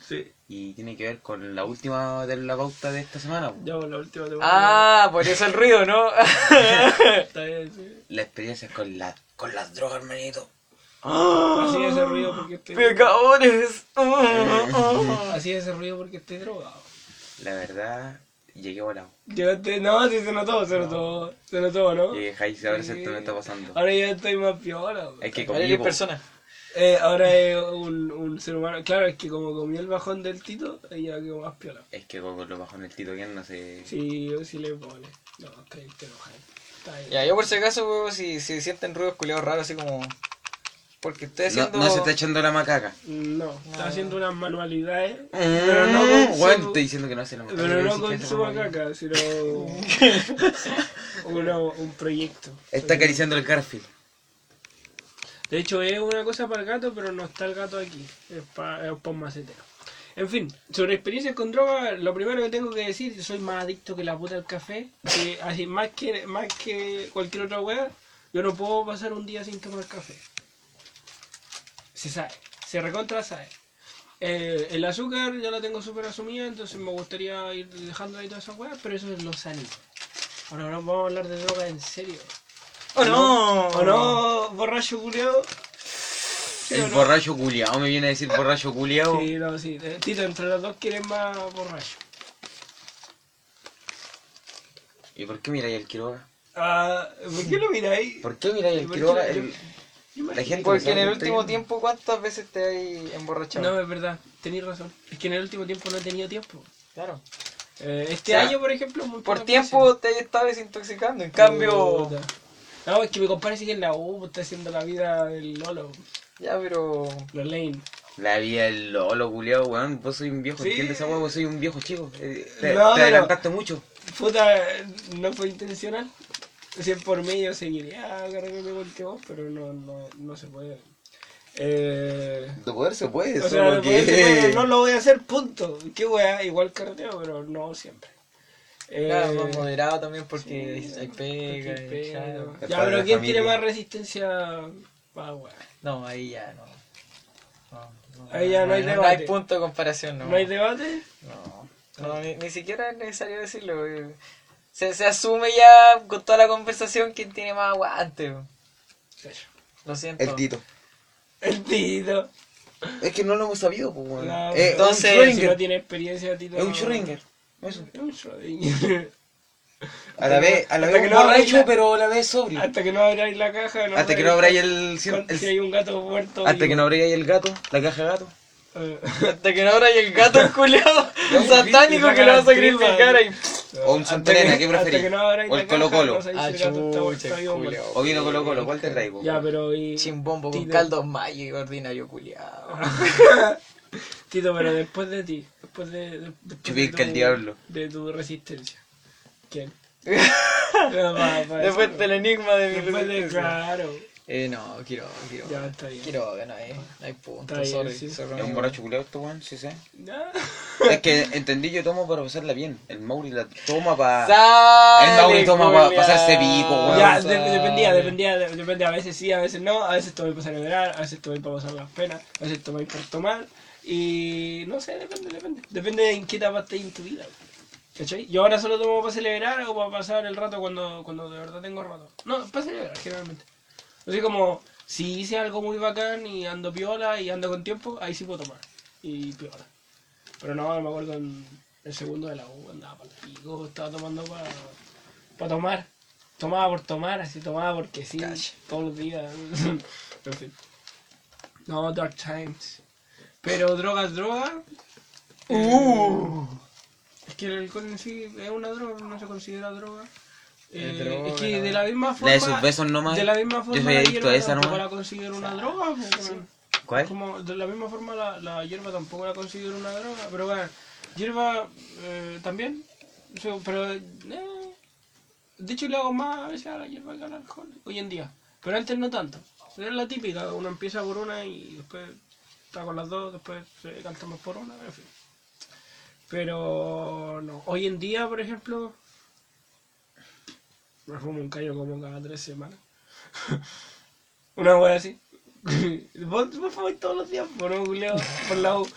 Sí. Y tiene que ver con la última de la pauta de esta semana. po. Ya, por la última temporada. Ah, por eso el ruido, ¿no? Está bien, sí. La experiencia con, la, con las drogas, hermanito. Así es ese ruido porque estoy Pecadores. Así es ese ruido porque estoy drogado. La verdad, llegué volado. Llegaste, no, sí se notó, se notó, se notó, ¿no? Llegué high, ahora Sí. se me está pasando. Ahora ya estoy más piola. Es que Ahora comí, persona. Eh, ahora es un, un ser humano. Claro, es que como comió el bajón del Tito, ella quedó más piola. Es que con lo bajo en el Tito Guian no sé. Sí, yo sí le pone. No, que te bien. Ya, yo por si acaso, si, si sienten ruidos culiados raros, así como. Porque estoy No, haciendo. no se está echando la macaca. No, está haciendo unas manualidades. Mm, Pero no con bueno, su- estoy diciendo que no hace la macaca. Pero no con su macaca. sino uno- un proyecto. Está acariciando el Garfield. De hecho, es una cosa para el gato, pero no está el gato aquí. Es para un macetero. En fin, sobre experiencias con droga, lo primero que tengo que decir, soy más adicto que la puta al café. Que, así, más, que, más que cualquier otra weá, yo no puedo pasar un día sin tomar café. Se sabe, se recontra sabe. Eh, el azúcar ya la tengo súper asumida, entonces me gustaría ir dejando ahí todas esas weas, pero eso es lo sanito. Ahora ahora vamos a hablar de droga en serio. ¡Oh, no! ¿O no, borracho culiao? ¿Sí El no? borracho culiao me viene a decir borracho culiao. Sí, no, sí. Eh, Tito, entre los dos quieren más borracho. ¿Y por qué miráis el Quiroga? Ah, ¿Por qué lo miráis? ¿Por qué miráis el ¿Por qué? Quiroga? El- la gente- Porque en el último tiempo, ¿cuántas veces te hay emborrachado? No, es verdad, tenéis razón. Es que en el último tiempo no he tenido tiempo. Claro. Eh, este O sea, año, por ejemplo, muy Por tiempo veces. te has estado desintoxicando. En cambio. Puta. No, es que mi compadre sigue en la U, está haciendo la vida del Lolo, Ya, pero. la lane. La vida del Lolo culiao, weón. Vos soy un viejo, Sí. ¿entiendes esa? Vos soy un viejo chico. Eh, Te, No, te pero- adelantaste mucho. Puta, no fue intencional. Si es por mí, yo seguiría agarrándome igual que vos, pero no, no, no se puede. Eh, De poder se puede, o sea, de que... poder se puede, no lo voy a hacer, punto. Qué weá, igual carreteo, pero no siempre. Eh, Claro, más moderado también porque sí, hay pega. porque y pega. Es Ya, pero ¿quién familia. tiene más resistencia? Ah, weá. No, ahí ya no. No, no, Ahí ya no hay no debate. hay punto de comparación, no. ¿No hay debate? No, no, ni, ni siquiera es necesario decirlo. eh. Se, se asume ya con toda la conversación quién tiene más aguante. Lo siento. El Tito. El Tito. Es que no lo hemos sabido, pues. No, Eh, entonces- si no tiene experiencia, Tito. Es un Schrödinger. Eso. Es un Schrödinger. A la vez, a la Hasta vez que no abráis borracho, la- pero a la vez sobrio. Hasta que no abráis la caja, no Hasta que no abráis el, el- Si hay un gato muerto. hasta que no abráis el gato, la caja de gato. Eh, Hasta que no hay el gato culiado satánico que lo va a sacrificar ahí. O un que- ¿qué preferís? que no O el Colo Colo. Ah, o vino Colo Colo, ¿cuál te traigo? Ya, pero y... Chimbombo con caldo mayo y ordinario culiado. Tito, pero después de ti, después de... de- después de tu- el diablo. De tu resistencia. ¿Quién? Después del enigma de mi Después de... resistencia. Claro. Eh, no, quiero, quiero. Ya, está bien. Quiero, no hay, no hay punto, Está bien, sorry. sí. sorry, Es un amigo. borracho culiao este weón, sí sé. Es que entendí, yo tomo para pasarla bien. El Mauri la toma para... Sale, El Mauri toma pa- culiao. pasarse pico, weón. Ya, de- dependía, dependía, de- dependía. A veces sí, a veces no. A veces tomé para celebrar, a veces tomé para pasar las penas, a veces tomé por tomar. Y no sé, depende, depende. Depende de en qué etapa estés en tu vida. ¿Cachai? Yo ahora solo tomo para celebrar o para pasar el rato cuando, cuando de verdad tengo rato. No, para celebrar, generalmente. Así como, si hice algo muy bacán y ando piola y ando con tiempo, ahí sí puedo tomar. Y piola. Pero no, me acuerdo en el segundo de la U, andaba para el pico, estaba tomando para para tomar. Tomaba por tomar, así tomaba porque sí, todos los días. en fin. No, Dark Times. Pero drogas, drogas. Uh. Es que el alcohol en sí es una droga, no se considera droga. Eh, Es droga, es que de la misma forma. La de sus besos nomás. De la misma Yo forma. soy la adicto hierba a esa nomás. una droga. ¿Cuál? Como de la misma forma la, la hierba tampoco la considero una droga, pero bueno, hierba eh, también, o sea, pero eh, de hecho le hago más a veces a la hierba que al alcohol hoy en día, pero antes no tanto. Es la típica, uno empieza por una y después está con las dos, después se canta más por una, en fin. Pero no, hoy en día, por ejemplo, me fumo un callo como cada tres semanas. Una wea así. vos, vos fumáis todos los días, por no, Julio, por la U.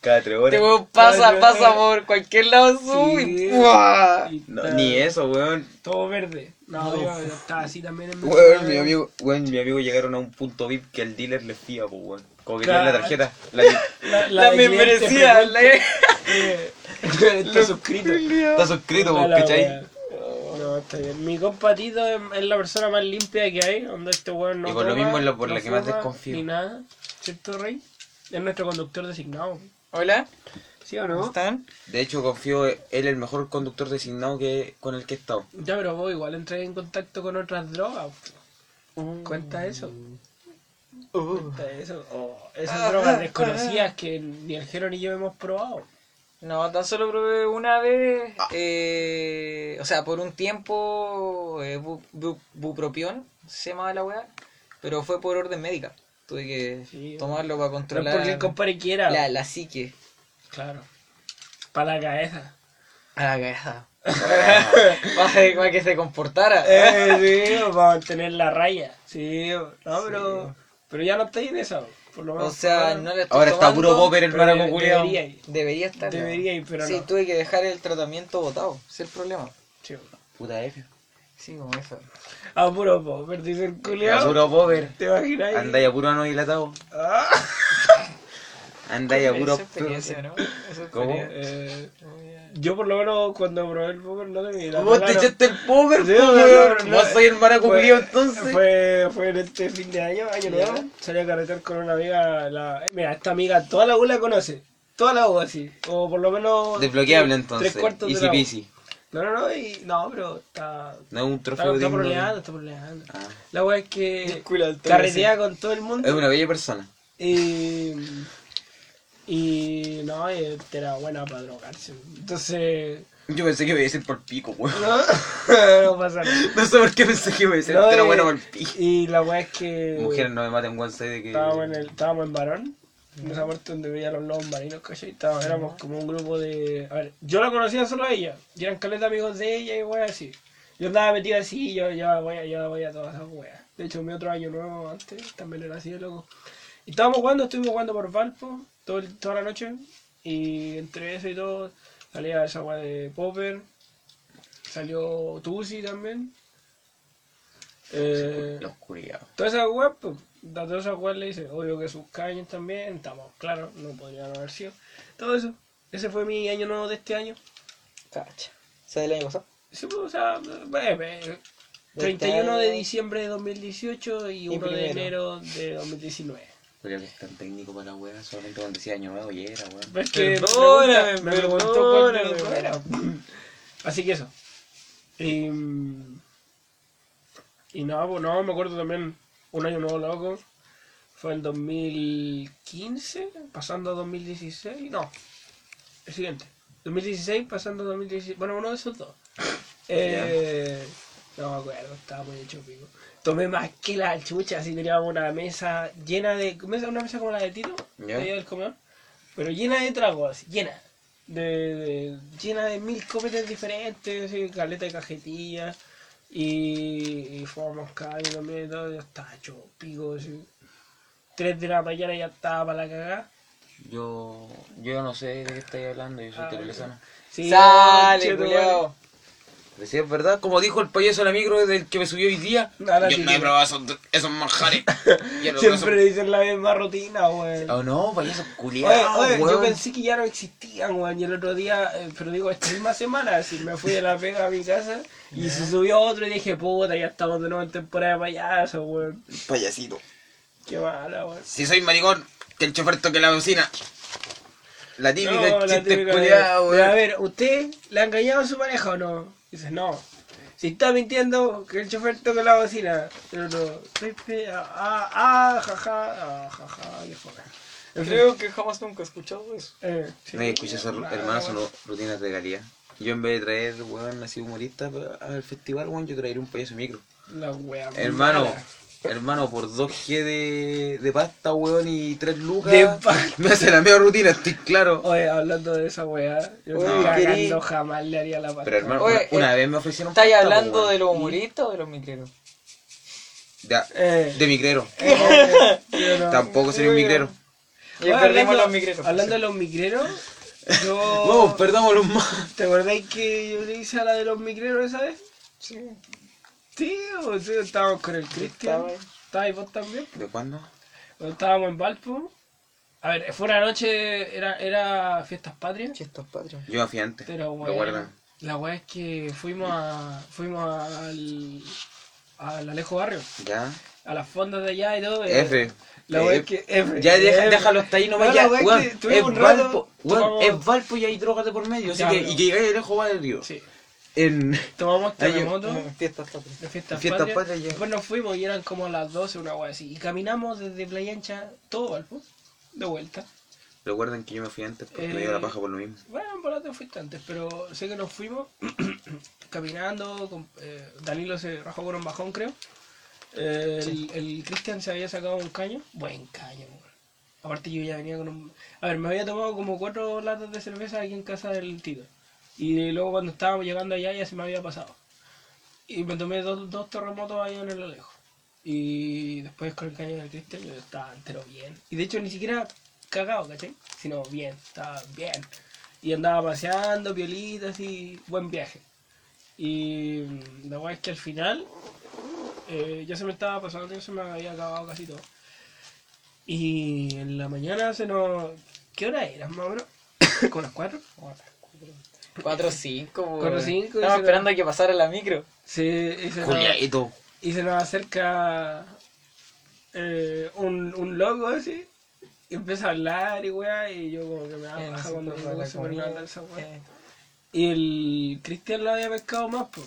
Cada tres horas. Este weón pasa, pasa por cualquier lado Sí. y ¡fua! Y No, está ni eso, weón. Todo verde. No, yo, yo estaba así también en mi Weón, mi amigo, weón, mi amigo llegaron a un punto VIP que el dealer les fía, pues, weón. Como que tienen la Claro. tarjeta. La, La, La de merecía. frecuente, la- eh, Está suscrito. está suscrito, pues, la ¿cachai? wea. No, está bien. Mi compatito es, es la persona más limpia que hay, donde este weón no Y por lo mismo es la por no la que más desconfío. Ni nada, ¿cierto, Rey? Es nuestro conductor designado. Hola, ¿Sí o ¿cómo no? están? De hecho, confío, él es el mejor conductor designado que con el que he estado. Ya, pero vos igual entré en contacto con otras drogas. ¿Cuenta eso? Uh. ¿Cuenta eso? Oh, esas drogas desconocidas que ni el Jero ni yo hemos probado. No, tan solo probé una vez, eh, o sea, por un tiempo, eh, bu- bu- bupropión, se llamaba la weá, pero fue por orden médica. Tuve que Sí, tomarlo para controlar porque el compadre quiera. la, la psique. Claro. Para la cabeza. A la cabeza. para, que- para que se comportara. Eh, sí, para mantener la raya. Sí, no, pero, pero ya no estáis en eso. Por lo o menos. sea, por lo no le estoy Ahora está tomando, puro popper el maraco culiao. debería ir. Debería estar. Debería ir, pero sí, no. tuve que dejar el tratamiento botado. Ese es el problema. Sí. Puta F. Sí, como eso. A puro popper, dice el A culiao. puro pover. ¿Te imaginas? Andáis a puro ano dilatado. Ah. Andáis a puro. Esa experiencia, ¿no? Esa ¿Cómo? experiencia. Eh, yo por lo menos cuando probé el popper no te la Vos te echaste el pover, Sí, no. Vos soy el culiao entonces. Fue, fue en este fin de año, año nuevo. Salí a carretear con una amiga. La, mira, esta amiga toda la U la conoce. Toda la U así. O por lo menos. Desbloqueable entonces. Tres cuartos de Easy U. peasy. No, no, no, y, no, pero está. No es un Está, trofeo está de- proleando, está proleando. Ah. La wea es que carretea con todo el mundo. Es una bella persona. Y. Y. No, y era buena para drogarse. Entonces. Yo pensé que iba a decir por pico, weón. No, no pasa nada. No sé por qué pensé que iba a decir, No, pero y- bueno por pico. Y la wea es que. Mujeres no me maten one side de que. Estábamos en, el, estábamos en Barón, en esa parte donde veía los lobos marinos, ¿cachai? Estábamos, éramos como un grupo de... A ver, yo la conocía solo a ella, y eran caleta amigos de ella y weas así. Yo andaba metido así, yo ya voy, a- yo voy a todas esas weas. De hecho, mi otro año nuevo antes también era así de loco. Y estábamos jugando, estuvimos jugando por Valpo todo el- toda la noche, y entre eso y todo salía esa wea de Popper, salió Tusi también. Eh, La oscuridad. Todas esas weas, pues, a todas esas weas le dice, obvio que sus caños también, estamos claros, no podrían haber sido. Todo eso. Ese fue mi año nuevo de este año. Cacha. ¿Se del año pasado? Sí, pues, o sea, eh, eh, 31 de diciembre de 2018 y 1 de primero. enero de 2019. Que es tan técnico para la wea, solamente cuando decía año nuevo y era, weón. Es que me Perdóname, me perdóname. era. Así que eso. Y, y nada, pues no, me acuerdo también un año nuevo loco. Fue en 2015, pasando a 2016. No, el siguiente. 2016, pasando a 2016. Bueno, uno de esos dos. Eh, no me acuerdo, estaba muy hecho pico. Tomé más que la chucha, así teníamos una mesa llena de. mesa- Una mesa como la de Tito, Ya. ahí del comedor, pero llena de tragos, llena. De, de- llena de mil copetes diferentes, así, caleta de cajetillas. Y, y fumamos caña también y todo, ya estaba hecho pico, así. 3 de la mañana ya estaba para la cagada. Yo, yo no sé de qué estáis hablando, yo soy Ah. Sí, Sale. Pero si es verdad, como dijo el payaso de la micro del que me subió hoy día, Ahora yo no he probado esos, esos manjares. Siempre dicen la misma rutina, weón. Oh no, payaso Oye, culiado, oye, yo weón. pensé que ya no existían, weón. Y el otro día, eh, pero digo, esta misma semana, si me fui de la pega a mi casa y se subió otro y dije, puta, ya estamos de nuevo en temporada de payaso, weón. Payasito. Qué mala, weón. Si soy maricón, que el chofer toque la bocina. La típica No, chiste culiado, de- A weón. ver, ¿usted le ha engañado a su pareja o no? Dices, no. Si está mintiendo, que el chofer toque la bocina. El otro, Pepe, ah, ah, ah, jaja, ah, jaja. En fin, Creo que jamás nunca he escuchado eso. eh, sí. No escuchas esas hermanas son rutinas de calidad. Yo en vez de traer, weón, así humorista al festival, weón, yo traeré un payaso micro. La wea. Hermano, mala. Hermano, por 2G de, de pasta, weón, y 3 lucas. De pasta. Me hace la media rutina, estoy claro. Oye, hablando de esa weá, yo Oye, cagando querí- jamás le haría la pasta. Pero hermano, Oye, una, una eh, vez me ofrecieron ¿Estáis pasta, hablando weón. de los humoristas o de los micreros? Ya, Eh, de micrero. eh, no- Tampoco sería un micrero. Y perdimos hablando- los micreros. Hablando de los micreros, yo. Vamos, perdámoslos más. ¿Te acordáis que yo le hice a la de los micreros esa vez? Sí. Sí, o sea, estábamos con el Cristian. Ahí. ¿Estabas vos también? ¿De cuándo? Cuando estábamos en Valpo. A ver, fue una noche, era, era fiestas patrias. Chistos patrios. Yo me fui antes. Pero bueno, la weá es que fuimos a, fuimos al, al Alejo Barrio, Ya. a las fondas de allá y todo. F. La weá es que F. Ya deja, F. déjalo hasta ahí nomás. No, ya, es que Valpo, tomamos- es Valpo y hay drogas de por medio. Así Ya, que, pero- y que llegáis lejos va del río. Sí, En... tomamos terremoto. Eh, Fiestas patrias. de fiestas, Fiestas patrias. patrias, ya. Después nos fuimos y eran como las 12, una weá así. Y caminamos desde Playa Ancha, todo Valpo, de vuelta. Recuerden que yo me fui antes porque me dio Eh, la paja por lo mismo. Bueno, por la te fuiste antes, pero sé que nos fuimos caminando. con- eh, Danilo se rajó con un bajón, creo. Eh, el el Cristian se había sacado un caño. Buen caño. Aparte, yo ya venía con un. A ver, me había tomado como cuatro latas de cerveza aquí en casa del Tito. Y luego, cuando estábamos llegando allá, ya se me había pasado. Y me tomé dos, dos terremotos ahí en el Alejo. Y después con el caño del Cristian, yo estaba entero bien. Y de hecho, ni siquiera cagado, ¿cachai? Sino bien, estaba bien. Y andaba paseando, piolita, así, buen viaje. Y mm, la weá es que al final eh, ya se me estaba pasando, ya se me había acabado casi todo. Y en la mañana se nos... ¿Qué hora era más o menos? ¿Con las cuatro? 4 o 5. Cuatro o cinco, Estaba ese esperando era- a que pasara la micro. Sí, y se nos, y se nos acerca eh, un, un loco así. Y empieza a hablar y weá, y yo como que me da Eh, baja sí, cuando la se ponía a hablar esa weá. eh, Y el Cristian lo había pescado más, pues.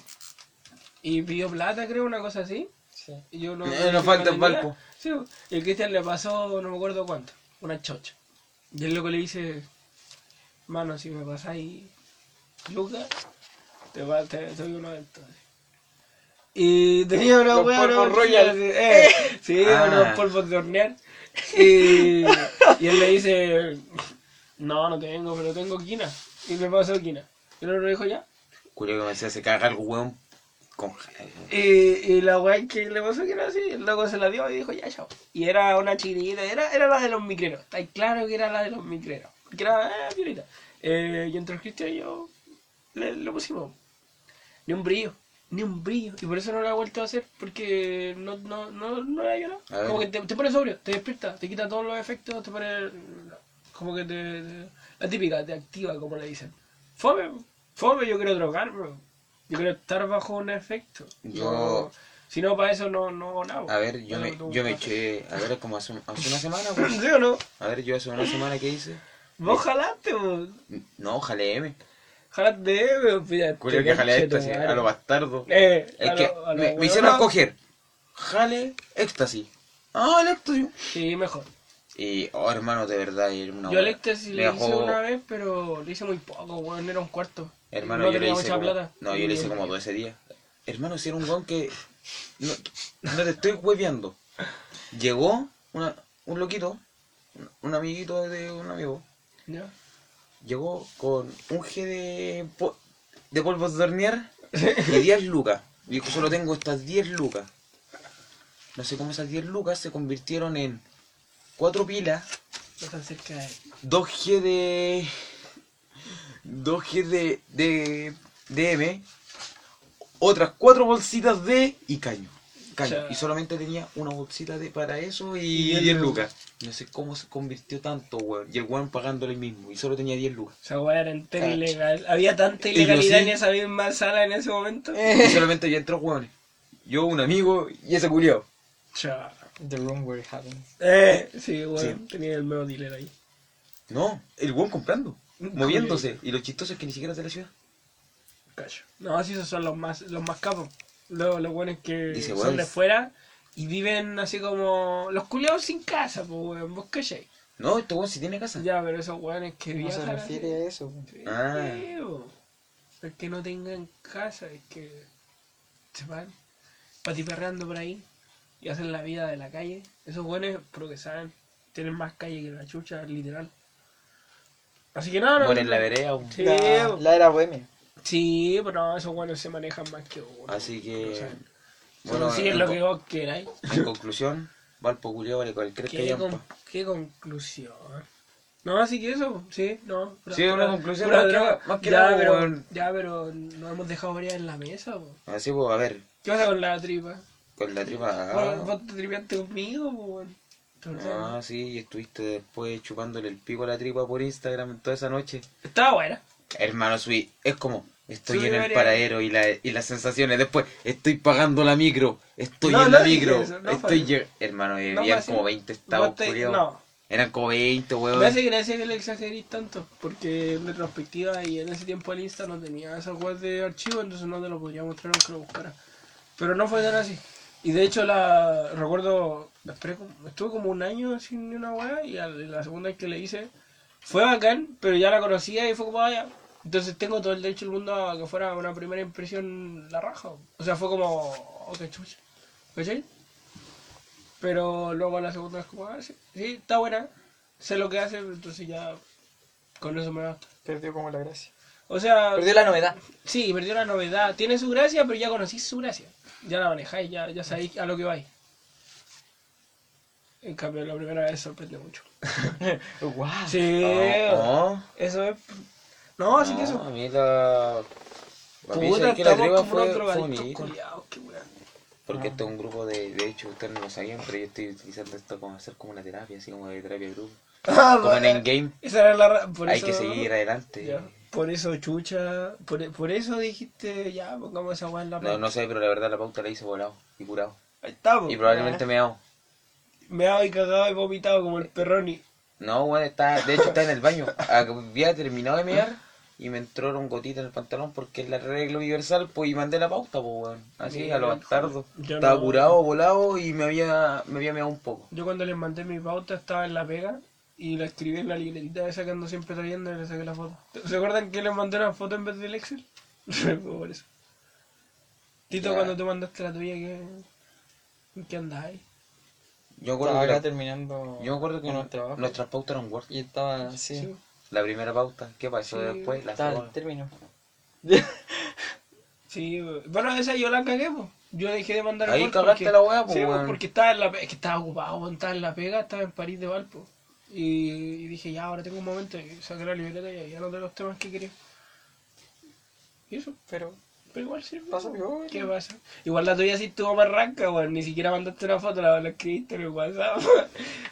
Y pidió plata, creo, una cosa así. sí. Y yo no. Eh, no falta el. Sí, y el Cristian le pasó, no me acuerdo cuánto, una chocha. Y el loco le dice, mano, si me pasáis Lucas, te, va, te, te doy uno de estos. Y tenía una Los hueá, polvos ¿no? Sí, eh, sí, Ah. unos polvos de hornear. Y, y él le dice, no, no tengo, pero tengo quina. Y me pasó quina. Y el otro dijo, ya. Julio que me decía, se caga algo, weón. Con... Y, y la weá que le pasó que era así, el loco se la dio y dijo, ya, chao. Y era una chiquitita, era, era la de los micreros. Está claro que era la de los micreros. Que era, eh, violita. Eh, y entre el Cristian y yo le, lo pusimos. Ni un brillo, ni un brillo. Y por eso no lo he vuelto a hacer, porque no, no, no, no era yo A nada. ver. Como que te, te pone sobrio, te despierta, te quita todos los efectos, te pone. Como que te. te- la típica, te activa, como le dicen. Fome, fome, yo quiero drogarme. Yo quiero estar bajo un efecto. Yo- si no, para eso no, no nada. A ver, yo me, yo me eché, a ver, como hace, hace una semana, pues. ¿Sí o no? A ver, yo hace una semana que hice. Vos jalaste, vos. No, vos. Pilla, Julio que jale éxtasis, a lo bastardo. Eh, a que lo- me, me hicieron coger. Jale, éxtasis. Ah, el éxtasis. Sí, mejor. Y, oh, hermano, de verdad, era una Yo hora. éxtasis le hice una vez, pero le hice muy poco, weón. Era un cuarto. Hermano, no yo le hice mucha como, plata. No, yo le hice como todo ese día. Hermano, si era un weón que... No, no te estoy hueveando. Llegó una, un loquito, un- un amiguito de un amigo, ¿Ya? Llegó con un G de, po- de polvos de hornear y 10 lucas. Dijo, solo tengo estas 10 lucas. No sé cómo esas 10 lucas se convirtieron en 4 pilas, No tan cerca de 2 G de... 2 G de, de, de M, otras 4 bolsitas de... y caño. Caño. Y solamente tenía una bolsita de para eso Y y 10 10 lucas. No sé cómo se convirtió tanto, weón. Y el weón pagándole el mismo. Y solo tenía 10 lucas. Esa weá era entera Cacha. ilegal. Había tanta ilegalidad sí. en esa misma sala en ese momento. Y solamente había tres hueones. Yo, un amigo y ese culiao. Cha. The room where it happens. Eh, sí, weón. Sí. Tenía el nuevo dealer ahí. No, el hueón comprando. Mm, Moviéndose. Y lo chistoso es que ni siquiera es de la ciudad. Cacho. No, sí, esos son los más, los más capos. Los, los buenos que Dice, son weón. de fuera y viven así como. Los culiados sin casa, pues, weón. ¿Vos cachai? No, este hueón sí tiene casa. Ya, pero esos weones que No se viajan. refiere a eso. Sí, Ah. Es que no tengan casa, es que se van patiperreando por ahí y hacen la vida de la calle. Esos buenos, creo que saben, tienen más calle que la chucha, literal. Así que no, no. Bueno, en la vereda. weón. Sí, La, la era bohemia. sí, pero no, esos buenos se manejan más que uno. Así que. Bueno, sí, es lo que vos queráis. en conclusión, Valpo culiao vale cualquier ¿Qué, con- qué conclusión? No, así que eso, sí, no. pura- Sí, una conclusión, más que más ya, nada, pero, ya, pero nos hemos dejado varias en la mesa, po. Así, pues, a ver, ¿Qué pasa con la tripa? con la tripa. Vos- Vos te tripeaste conmigo, po, weón. ¿Te acordás? Ah, sí, y estuviste después chupándole el pico a la tripa por Instagram toda esa noche. Estaba buena. Hermano, subí, es como, estoy en el paradero y, la, y las sensaciones. Después, estoy pagando la micro, estoy No, en la micro, eso, no estoy lleg- Hermano, eh, habían como 20 Vos estados, te- Eran como 20, weón. me hace gracia que le exageréis tanto, porque en retrospectiva y en ese tiempo el Insta no tenía esa web de archivo, entonces no te lo podría mostrar aunque lo buscara. Pero no fue tan así. Y de hecho la recuerdo, estuve como un año sin una web y la segunda vez que le hice fue bacán, pero ya la conocía y fue como vaya. Entonces tengo todo el derecho del mundo a que fuera una primera impresión la raja. O sea, fue como, oh, qué chucha. ¿Cachai? Pero luego la segunda es como, ah, sí, sí, está buena, sé lo que hace, entonces ya con eso me basta. Perdió como la gracia. O sea, Perdió la novedad. sí, perdió la novedad. Tiene su gracia, pero ya conocís su gracia. Ya la manejáis, ya, ya sabéis a lo que vais. En cambio, la primera vez sorprende mucho. Guau. Sí, No, eso es. No, así que no, eso. a mí la... A mí Puta, que la como fue, fue drogadictos bonita. culiados, qué weá. Porque este es un grupo de... De hecho, ustedes no lo sabían, pero yo estoy utilizando esto como hacer como una terapia, así como de terapia de grupo. Ah, Como en Endgame, Esa era la por hay eso- que seguir adelante. Ya. Por eso, chucha. Por, por eso dijiste, ya, pongamos esa weá en la No, pauta. no sé, pero la verdad la pauta la hice volado y curado. Ahí estamos. Y probablemente me hago. Me he cagado y vomitado como el perroni. No, weón, está, de hecho está en el baño. Había terminado de mear y me entraron gotitas en el pantalón porque es la regla universal, pues y mandé la pauta, pues weón. Así, a lo bastardo. Yo Estaba no- curado, volado y me había, me había meado un poco. Yo cuando les mandé mi pauta estaba en la pega y la escribí en la libretita esa que ando siempre trayendo y le saqué la foto. ¿Se acuerdan que les mandé una foto en vez del Excel? Por eso. Tito, Ya. cuando te mandaste la tuya, ¿qué, ¿en qué andáis? Yo me acuerdo Estaba que, acá la- terminando yo me acuerdo que con nuestras pautas eran Word. Y estaba así. Sí. La primera pauta, ¿qué pasó Sí, después? La Estaba segunda. al término. Sí, bueno, esa yo la cagué, pues. Yo dejé de mandar Ahí cagaste porque- la weá, pues, sí, porque estaba en la es que estaba ocupado, estaba en la pega, estaba en París de Valpo. Y, y dije, ya, ahora tengo un momento y saqué la libreta y ahí anoté los temas que quería. Y eso, Pero pero igual sirve. Pasa piola. ¿Qué pasa? Igual la tuya sí estuvo más ranca, weón. Ni siquiera mandaste una foto, la, la escribiste en el WhatsApp.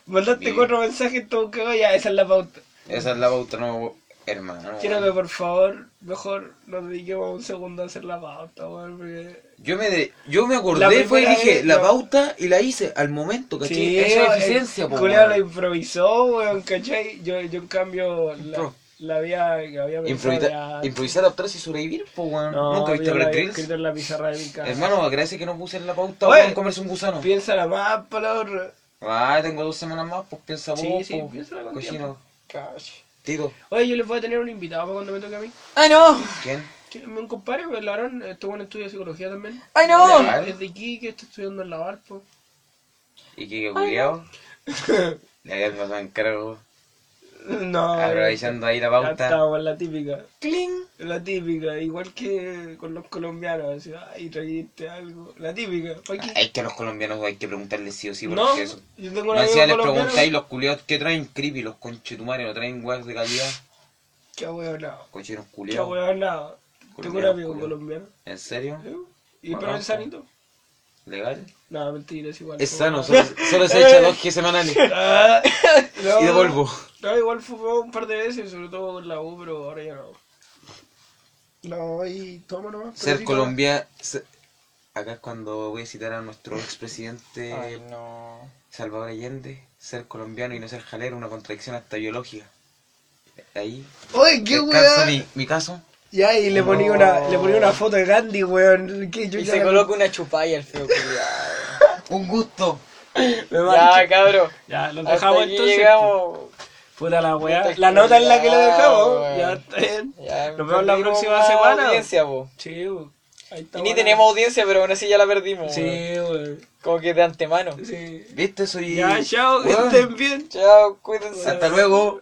mandaste Bien. cuatro mensajes, todo cagado, ya, esa es la pauta. Esa es la pauta, no, hermano. Quiero que por favor, mejor nos dediquemos un segundo a hacer la pauta, weón, porque... Yo me, de- yo me acordé, fue y dije, vez, la pauta y la hice al momento, ¿cachai? Eso es eficiencia, po, weón. la improvisó, weón, ¿cachai? Yo, yo en cambio la, había, que había Improvisa- improvisar, adaptarse y sobrevivir, pues, weón. No, Nunca viste Grylls? escrito en la pizarra de mi casa. Hermano, agradece que no puse en la pauta, weón, comerse un gusano. Piénsala más, palabra. Ah, tengo dos semanas más, pues piensa Sí, vos, sí, po, piénsala con cochino. tiempo. Cash. Tito, Oye, yo les voy a tener un invitado para cuando me toque a mí. ¡Ay no! ¿quién? Un compadre, el Larón, estuvo en estudio de psicología también. ¡Ay no! Legal. Es de aquí, que está estudiando en la Valpo. ¿Y qué culiao? Le habían pasado en cargo, No, aprovechando ahí la pauta. estábamos en la típica. ¡Cling! La típica, igual que con los colombianos, así, ay, trajiste algo. La típica, ¿para qué? Es que a los colombianos hay que preguntarles sí o sí, porque no, eso. yo tengo No decía, les preguntáis los culiados que traen creepy, los conchetumares, no traen weas de calidad. Qué huevonado, qué culiados. huevonado. Tengo un amigo culiao. colombiano. ¿En serio? ¿sí? ¿Y Bueno, pero es sanito? ¿Legal? No, mentira, es igual. Es sano, solo, solo se echa dos G semanales. Ah, Y de polvo. Igual fumó un par de veces, sobre todo con la U, pero ahora ya no. No, y toma nomás. Ser sí, colombiano. Acá es cuando voy a citar a nuestro expresidente ¡Ay no! Salvador Allende. Ser colombiano y no ser jalero, una contradicción hasta biológica. Ahí. Oye, qué mi, mi caso. Ya, y le ponía, No. una, le ponía una foto de Gandhi, weón. Que yo Y ya se la- coloca una chupalla el feo. Un gusto. Me Ya, cabro. Ya, lo Hasta dejamos entonces. llegamos. Puta la weá. La nota en la que lo dejamos. Ya está bien. Ya, Nos vemos la próxima semana. audiencia, po. Sí. Ahí está Y ni tenemos audiencia, pero aún así ya la perdimos. Sí, weón. Como que de antemano. Sí. ¿Viste? Soy. Ya, chao, que estén bien. Chao, cuídense. Hasta luego.